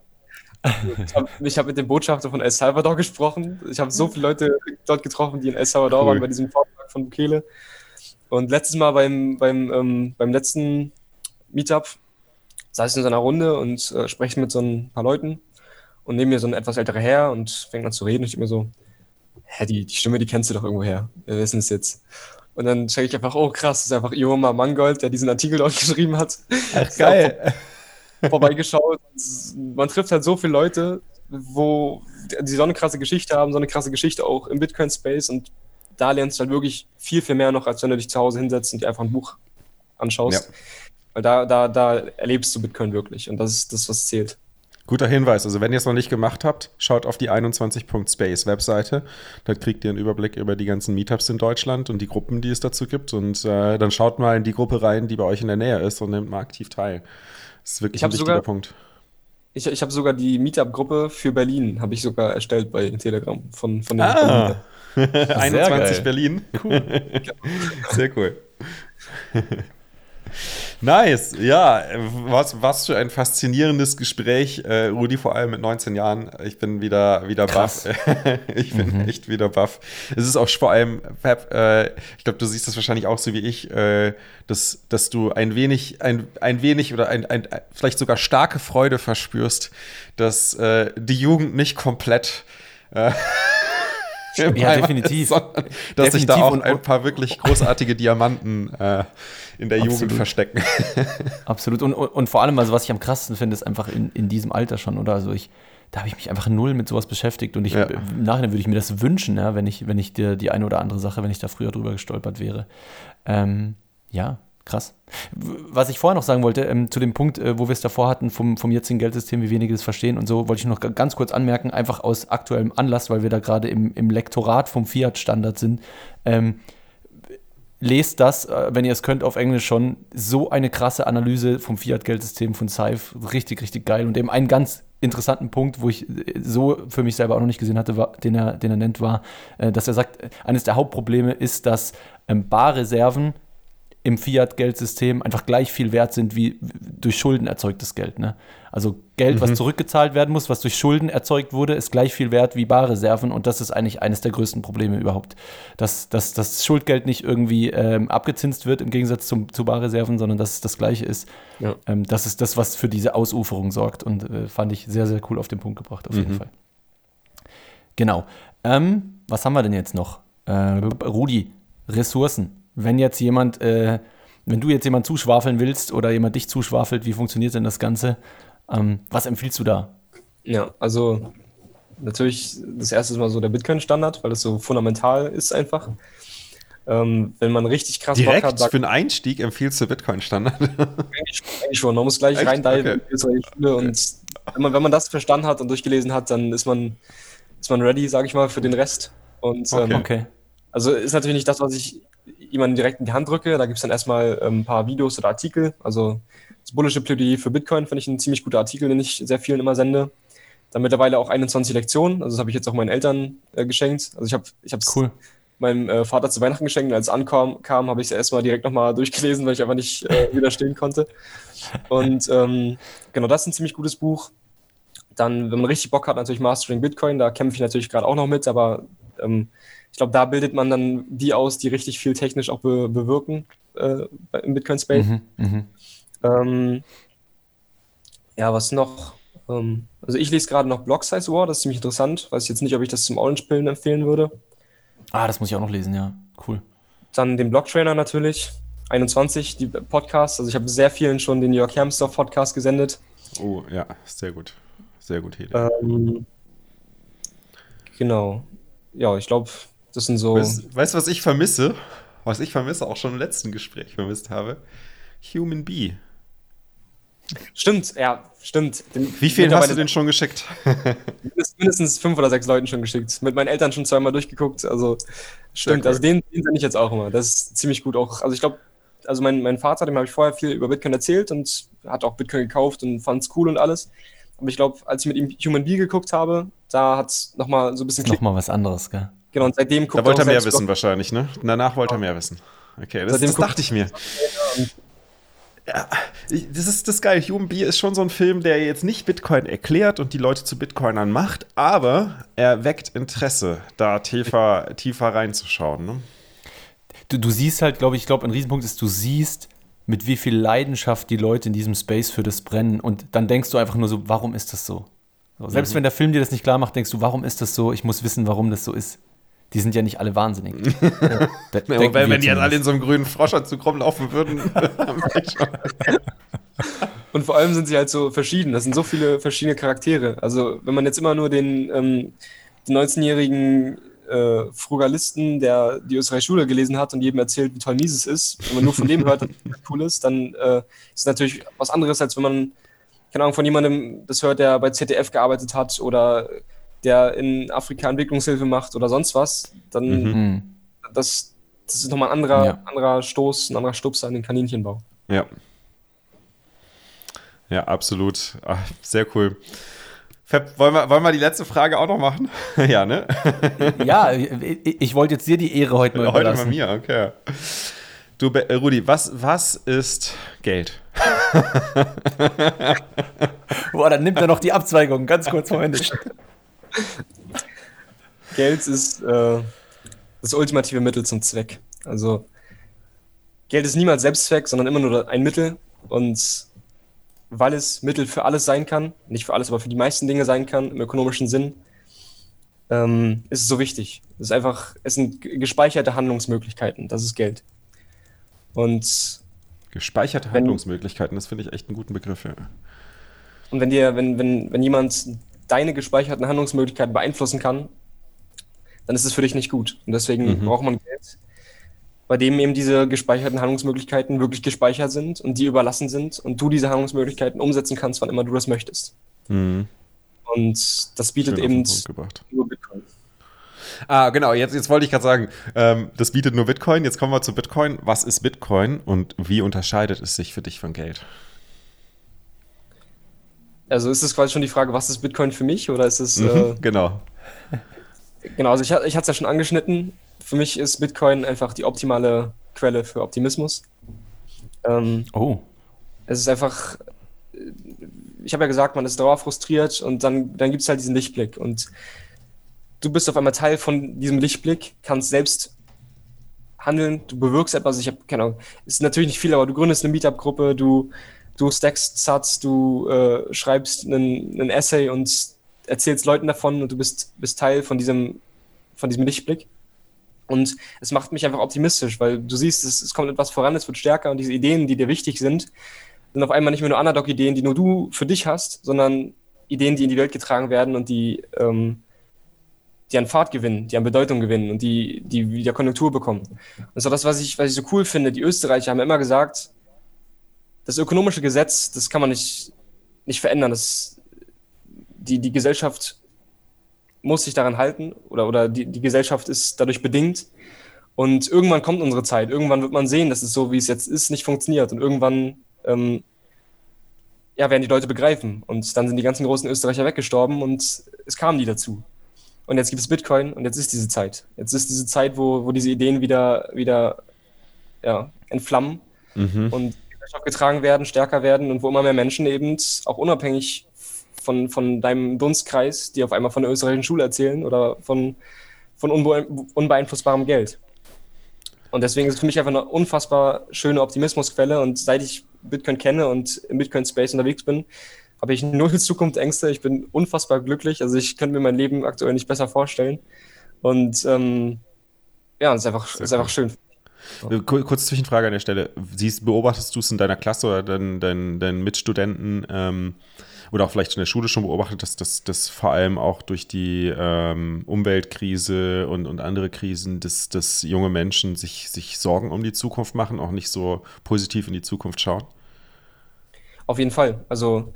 Ich habe hab mit dem Botschafter von El Salvador gesprochen. Ich habe so viele Leute dort getroffen, die in El Salvador cool. waren bei diesem Vortrag von Bukele. Und letztes Mal beim, beim, ähm, beim letzten Meetup saß ich in so einer Runde und äh, spreche mit so ein paar Leuten und neben mir so ein etwas älterer Herr und fängt an zu reden. Und ich immer so, hä, die, die Stimme, die kennst du doch irgendwo her. Wir wissen es jetzt. Und dann checke ich einfach, oh krass, das ist einfach Ioma Mangold, der diesen Artikel dort geschrieben hat. Ach, geil. vorbeigeschaut. Man trifft halt so viele Leute, wo die so eine krasse Geschichte haben, so eine krasse Geschichte auch im Bitcoin-Space und da lernst du halt wirklich viel, viel mehr noch, als wenn du dich zu Hause hinsetzt und dir einfach ein Buch anschaust. Ja. Weil da, da, da erlebst du Bitcoin wirklich und das ist das, was zählt. Guter Hinweis. Also, wenn ihr es noch nicht gemacht habt, schaut auf die 21.space Webseite. Da kriegt ihr einen Überblick über die ganzen Meetups in Deutschland und die Gruppen, die es dazu gibt. Und äh, dann schaut mal in die Gruppe rein, die bei euch in der Nähe ist und nehmt mal aktiv teil. Das ist wirklich ein wichtiger sogar, Punkt. Ich, ich habe sogar die Meetup-Gruppe für Berlin, habe ich sogar erstellt bei Telegram von, von den ah. 21 Berlin. Cool. Sehr cool. Nice, ja, was, was für ein faszinierendes Gespräch, äh, Rudi, vor allem mit 19 Jahren. Ich bin wieder, wieder baff. ich bin mhm. echt wieder baff. Es ist auch vor allem, Pep, äh, ich glaube, du siehst das wahrscheinlich auch so wie ich, äh, dass, dass du ein wenig, ein, ein wenig oder ein, ein, vielleicht sogar starke Freude verspürst, dass äh, die Jugend nicht komplett äh, ja, definitiv. Sondern, dass definitiv sich da auch ein paar wirklich großartige Diamanten äh, in der Absolut. Jugend verstecken. Absolut. Und, und, vor allem, also was ich am krassesten finde, ist einfach in, in diesem Alter schon, oder? Also ich, da habe ich mich einfach null mit sowas beschäftigt und ich, ja. im Nachhinein würde ich mir das wünschen, ja, wenn ich, wenn ich dir die eine oder andere Sache, wenn ich da früher drüber gestolpert wäre. Ähm, ja, Krass. Was ich vorher noch sagen wollte, ähm, zu dem Punkt, äh, wo wir es davor hatten, vom, vom jetzigen Geldsystem, wie wenige es verstehen und so, wollte ich noch ganz kurz anmerken, einfach aus aktuellem Anlass, weil wir da gerade im, im Lektorat vom Fiat-Standard sind. Ähm, lest das, äh, wenn ihr es könnt, auf Englisch schon. So eine krasse Analyse vom Fiat-Geldsystem von Saif. Richtig, richtig geil. Und eben einen ganz interessanten Punkt, wo ich äh, so für mich selber auch noch nicht gesehen hatte, war, den, er, den er nennt, war, äh, dass er sagt, eines der Hauptprobleme ist, dass ähm, Barreserven im Fiat-Geldsystem einfach gleich viel wert sind wie durch Schulden erzeugtes Geld. Ne? Also Geld, mhm. was zurückgezahlt werden muss, was durch Schulden erzeugt wurde, ist gleich viel wert wie Barreserven und das ist eigentlich eines der größten Probleme überhaupt. Dass, dass das Schuldgeld nicht irgendwie ähm, abgezinst wird im Gegensatz zum, zu Barreserven, sondern dass es das gleiche ist. Ja. Ähm, das ist das, was für diese Ausuferung sorgt und äh, fand ich sehr, sehr cool auf den Punkt gebracht, auf jeden mhm. Fall. Genau. Ähm, was haben wir denn jetzt noch? Äh, Rudi, Ressourcen. Wenn jetzt jemand, äh, wenn du jetzt jemand zuschwafeln willst oder jemand dich zuschwafelt, wie funktioniert denn das Ganze? Ähm, was empfiehlst du da? Ja, also natürlich das erste ist mal so der Bitcoin-Standard, weil es so fundamental ist einfach. Ähm, wenn man richtig krass Direkt Bock hat, sagt, für einen Einstieg empfiehlst du Bitcoin-Standard? eigentlich, eigentlich, schon. Man muss gleich rein okay. Schule und wenn man, wenn man das verstanden hat und durchgelesen hat, dann ist man, ist man ready, sage ich mal, für den Rest. Und okay. Ähm, okay. also ist natürlich nicht das, was ich jemandem direkt in die Hand drücke. Da gibt es dann erstmal ähm, ein paar Videos oder Artikel. Also das bullische Plädoyer für Bitcoin finde ich ein ziemlich guter Artikel, den ich sehr vielen immer sende. Dann mittlerweile auch 21 Lektionen. Also das habe ich jetzt auch meinen Eltern äh, geschenkt. Also ich habe ich es cool. meinem äh, Vater zu Weihnachten geschenkt. Und als es ankam, kam, habe ich es erstmal direkt nochmal durchgelesen, weil ich einfach nicht äh, widerstehen konnte. Und ähm, genau, das ist ein ziemlich gutes Buch. Dann, wenn man richtig Bock hat, natürlich Mastering Bitcoin. Da kämpfe ich natürlich gerade auch noch mit, aber ähm, glaube, da bildet man dann die aus, die richtig viel technisch auch be bewirken äh, im Bitcoin-Space. Mhm, mh. ähm, ja, was noch? Ähm, also ich lese gerade noch Block Size War, das ist ziemlich interessant. Weiß jetzt nicht, ob ich das zum Orange-Pillen empfehlen würde. Ah, das muss ich auch noch lesen, ja. Cool. Dann den Block Trainer natürlich. 21, die Podcasts. Also ich habe sehr vielen schon den New York Hamster Podcast gesendet. Oh, ja, sehr gut. Sehr gut, Hede. Ähm, genau. Ja, ich glaube, das sind so. Weißt, du, was ich vermisse? Was ich vermisse, auch schon im letzten Gespräch vermisst habe? Human Bee. Stimmt, ja, stimmt. Den, Wie viel hast du denn schon geschickt? mindestens fünf oder sechs Leuten schon geschickt. Mit meinen Eltern schon zweimal durchgeguckt. Also stimmt, also den, den sende ich jetzt auch immer. Das ist ziemlich gut auch. Also ich glaube, also mein, mein Vater, dem habe ich vorher viel über Bitcoin erzählt und hat auch Bitcoin gekauft und fand es cool und alles. Aber ich glaube, als ich mit ihm Human Bee geguckt habe, da hat es nochmal so ein bisschen. Nochmal was anderes, gell? Genau, und seitdem guckt Da wollte er mehr wissen, wahrscheinlich, ne? Danach wollte er mehr wissen. Okay, das, das dachte ich mir. Ja, das ist das geil. Human Bee ist schon so ein Film, der jetzt nicht Bitcoin erklärt und die Leute zu Bitcoinern macht, aber er weckt Interesse, da tiefer, tiefer reinzuschauen. Ne? Du, du siehst halt, glaube ich, ich glaube, ein Riesenpunkt ist, du siehst, mit wie viel Leidenschaft die Leute in diesem Space für das brennen und dann denkst du einfach nur so, warum ist das so? so selbst mhm. wenn der Film dir das nicht klar macht, denkst du, warum ist das so? Ich muss wissen, warum das so ist die sind ja nicht alle wahnsinnig. ja, ja, weil, wenn die jetzt alle in so einem grünen Froschanzug rumlaufen würden. Und vor allem sind sie halt so verschieden. Das sind so viele verschiedene Charaktere. Also, wenn man jetzt immer nur den, ähm, den 19-jährigen äh, Frugalisten, der die Österreich Schule gelesen hat und jedem erzählt, wie toll Mises ist, wenn man nur von dem hört, dass das cool ist, dann äh, ist es natürlich was anderes, als wenn man, keine Ahnung, von jemandem das hört, der bei ZDF gearbeitet hat oder der in Afrika Entwicklungshilfe macht oder sonst was, dann mhm. mhm. das, das ist nochmal ein anderer, ja. anderer Stoß, ein anderer Stups an den Kaninchenbau. Ja. Ja, absolut. Ach, sehr cool. Fab, wollen, wir, wollen wir die letzte Frage auch noch machen? ja, ne? ja, ich, ich wollte jetzt dir die Ehre heute mal Heute mal mir, okay. Du, äh, Rudi, was, was ist Geld? Boah, dann nimmt er noch die Abzweigung, ganz kurz vorhin. Geld ist äh, das ultimative Mittel zum Zweck. Also Geld ist niemals Selbstzweck, sondern immer nur ein Mittel. Und weil es Mittel für alles sein kann, nicht für alles, aber für die meisten Dinge sein kann, im ökonomischen Sinn, ähm, ist es so wichtig. Es ist einfach, es sind gespeicherte Handlungsmöglichkeiten, das ist Geld. Und gespeicherte wenn, Handlungsmöglichkeiten, das finde ich echt einen guten Begriff. Ja. Und wenn dir, wenn, wenn, wenn jemand deine gespeicherten Handlungsmöglichkeiten beeinflussen kann, dann ist es für dich nicht gut. Und deswegen mhm. braucht man Geld, bei dem eben diese gespeicherten Handlungsmöglichkeiten wirklich gespeichert sind und die überlassen sind und du diese Handlungsmöglichkeiten umsetzen kannst, wann immer du das möchtest. Mhm. Und das bietet Schön eben nur Bitcoin. Ah, genau, jetzt, jetzt wollte ich gerade sagen, ähm, das bietet nur Bitcoin. Jetzt kommen wir zu Bitcoin. Was ist Bitcoin und wie unterscheidet es sich für dich von Geld? Also ist es quasi schon die Frage, was ist Bitcoin für mich oder ist es. Mhm, äh, genau. Genau, also ich, ich hatte es ja schon angeschnitten. Für mich ist Bitcoin einfach die optimale Quelle für Optimismus. Ähm, oh. Es ist einfach, ich habe ja gesagt, man ist dauerfrustriert und dann, dann gibt es halt diesen Lichtblick. Und du bist auf einmal Teil von diesem Lichtblick, kannst selbst handeln, du bewirkst etwas. Ich habe, keine Ahnung, ist natürlich nicht viel, aber du gründest eine Meetup-Gruppe, du du stackst Satz, du äh, schreibst einen, Essay und erzählst Leuten davon und du bist, bist Teil von diesem, von diesem Lichtblick. Und es macht mich einfach optimistisch, weil du siehst, es, es kommt etwas voran, es wird stärker und diese Ideen, die dir wichtig sind, sind auf einmal nicht mehr nur Underdog-Ideen, die nur du für dich hast, sondern Ideen, die in die Welt getragen werden und die, ähm, die an Fahrt gewinnen, die an Bedeutung gewinnen und die, die wieder Konjunktur bekommen. Und ist das, was ich, was ich so cool finde. Die Österreicher haben immer gesagt, das ökonomische Gesetz, das kann man nicht, nicht verändern. Das, die, die Gesellschaft muss sich daran halten oder, oder die, die Gesellschaft ist dadurch bedingt. Und irgendwann kommt unsere Zeit. Irgendwann wird man sehen, dass es so, wie es jetzt ist, nicht funktioniert. Und irgendwann ähm, ja, werden die Leute begreifen. Und dann sind die ganzen großen Österreicher weggestorben und es kamen die dazu. Und jetzt gibt es Bitcoin und jetzt ist diese Zeit. Jetzt ist diese Zeit, wo, wo diese Ideen wieder, wieder ja, entflammen mhm. und getragen werden, stärker werden und wo immer mehr Menschen eben auch unabhängig von, von deinem Dunstkreis, die auf einmal von der österreichischen Schule erzählen oder von, von unbe unbeeinflussbarem Geld. Und deswegen ist es für mich einfach eine unfassbar schöne Optimismusquelle. Und seit ich Bitcoin kenne und im Bitcoin-Space unterwegs bin, habe ich null Zukunftsängste. Ich bin unfassbar glücklich. Also ich könnte mir mein Leben aktuell nicht besser vorstellen. Und ähm, ja, es ist einfach, ist einfach schön. Kurze Zwischenfrage an der Stelle. Siehst, beobachtest du es in deiner Klasse oder deinen, deinen, deinen Mitstudenten? Ähm, oder auch vielleicht in der Schule schon beobachtet, dass das dass vor allem auch durch die ähm, Umweltkrise und, und andere Krisen, dass, dass junge Menschen sich, sich Sorgen um die Zukunft machen, auch nicht so positiv in die Zukunft schauen? Auf jeden Fall. Also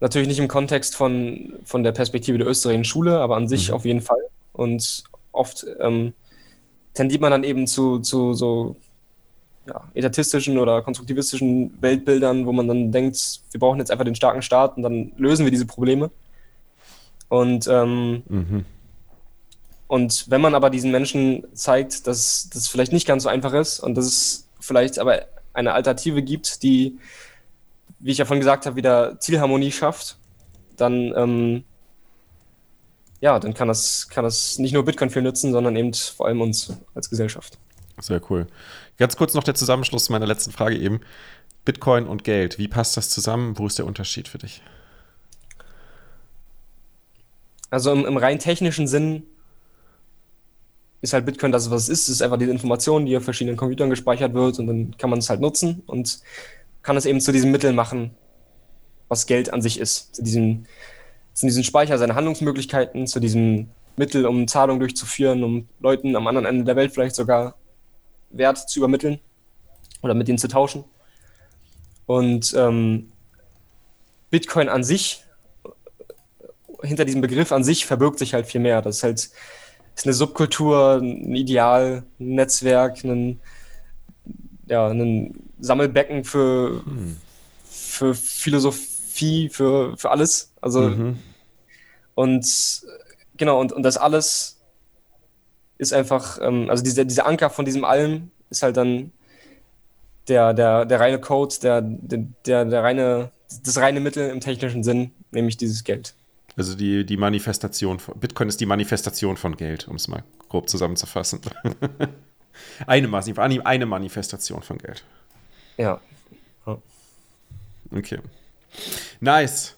natürlich nicht im Kontext von, von der Perspektive der österreichischen Schule, aber an sich mhm. auf jeden Fall. Und oft ähm, tendiert man dann eben zu, zu so ja, etatistischen oder konstruktivistischen Weltbildern, wo man dann denkt, wir brauchen jetzt einfach den starken Staat und dann lösen wir diese Probleme. Und, ähm, mhm. und wenn man aber diesen Menschen zeigt, dass das vielleicht nicht ganz so einfach ist und dass es vielleicht aber eine Alternative gibt, die, wie ich ja vorhin gesagt habe, wieder Zielharmonie schafft, dann, ähm, ja, dann kann das, kann das nicht nur Bitcoin viel nützen, sondern eben vor allem uns als Gesellschaft. Sehr cool. Ganz kurz noch der Zusammenschluss meiner letzten Frage eben. Bitcoin und Geld, wie passt das zusammen? Wo ist der Unterschied für dich? Also im, im rein technischen Sinn ist halt Bitcoin das, was es ist. Es ist einfach diese Information, die auf verschiedenen Computern gespeichert wird und dann kann man es halt nutzen und kann es eben zu diesem Mittel machen, was Geld an sich ist. Zu diesem, zu diesem Speicher seiner Handlungsmöglichkeiten, zu diesem Mittel, um Zahlungen durchzuführen, um Leuten am anderen Ende der Welt vielleicht sogar Wert zu übermitteln oder mit denen zu tauschen. Und ähm, Bitcoin an sich, hinter diesem Begriff an sich verbirgt sich halt viel mehr. Das ist halt ist eine Subkultur, ein Ideal, ein Netzwerk, ein, ja, ein Sammelbecken für, hm. für Philosophie, für, für alles. Also mhm. Und genau, und, und das alles ist einfach, ähm, also dieser, dieser Anker von diesem Allem ist halt dann der, der, der reine Code, der, der, der reine, das reine Mittel im technischen Sinn, nämlich dieses Geld. Also die, die Manifestation, von, Bitcoin ist die Manifestation von Geld, um es mal grob zusammenzufassen. eine, eine Manifestation von Geld. Ja. Okay. Nice.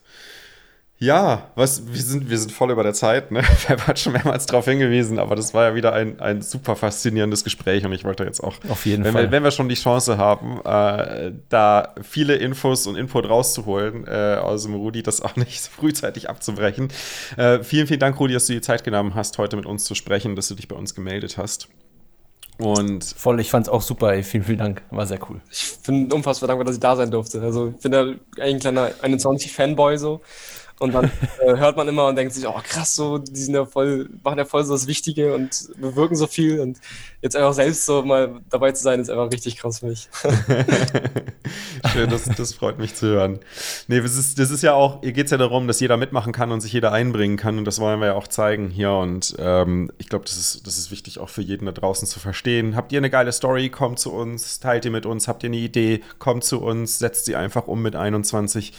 Ja, was, wir sind, wir sind voll über der Zeit, ne? Wir haben schon mehrmals darauf hingewiesen, aber das war ja wieder ein, ein super faszinierendes Gespräch und ich wollte jetzt auch, Auf jeden wenn, Fall. Wir, wenn wir schon die Chance haben, äh, da viele Infos und Input rauszuholen äh, aus dem Rudi, das auch nicht so frühzeitig abzubrechen. Äh, vielen, vielen Dank, Rudi, dass du die Zeit genommen hast, heute mit uns zu sprechen, dass du dich bei uns gemeldet hast. Und Voll, ich fand es auch super, ey. Vielen, vielen Dank. War sehr cool. Ich bin unfassbar dankbar, dass ich da sein durfte. Also, ich bin ja eigentlich ein kleiner 21-Fanboy so. Und dann äh, hört man immer und denkt sich, oh krass, so, die sind ja voll, machen ja voll so das Wichtige und bewirken so viel. Und jetzt einfach selbst so mal dabei zu sein, ist einfach richtig krass für mich. Schön, das, das freut mich zu hören. Nee, das ist, das ist ja auch, hier geht es ja darum, dass jeder mitmachen kann und sich jeder einbringen kann. Und das wollen wir ja auch zeigen hier. Und ähm, ich glaube, das ist, das ist wichtig auch für jeden da draußen zu verstehen. Habt ihr eine geile Story, kommt zu uns, teilt ihr mit uns. Habt ihr eine Idee, kommt zu uns, setzt sie einfach um mit 21.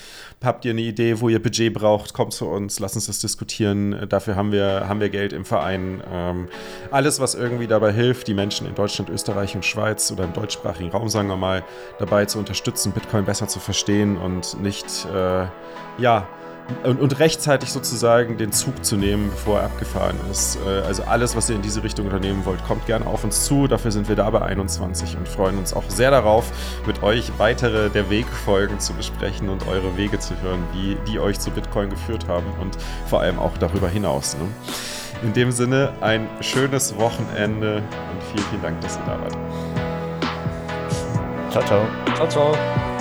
Habt ihr eine Idee, wo ihr Budget braucht? kommt zu uns, lass uns das diskutieren. Dafür haben wir, haben wir Geld im Verein. Ähm, alles, was irgendwie dabei hilft, die Menschen in Deutschland, Österreich und Schweiz oder im deutschsprachigen Raum, sagen wir mal, dabei zu unterstützen, Bitcoin besser zu verstehen und nicht, äh, ja, und, und, rechtzeitig sozusagen den Zug zu nehmen, bevor er abgefahren ist. Äh, also alles, was ihr in diese Richtung unternehmen wollt, kommt gerne auf uns zu. Dafür sind wir da bei 21 und freuen uns auch sehr darauf, mit euch weitere der Wegfolgen zu besprechen und eure Wege zu hören, wie die euch zu Bitcoin geführt haben und vor allem auch darüber hinaus. Ne? In dem Sinne ein schönes Wochenende und vielen, vielen Dank, dass ihr da wart. Ciao, ciao. Ciao, ciao.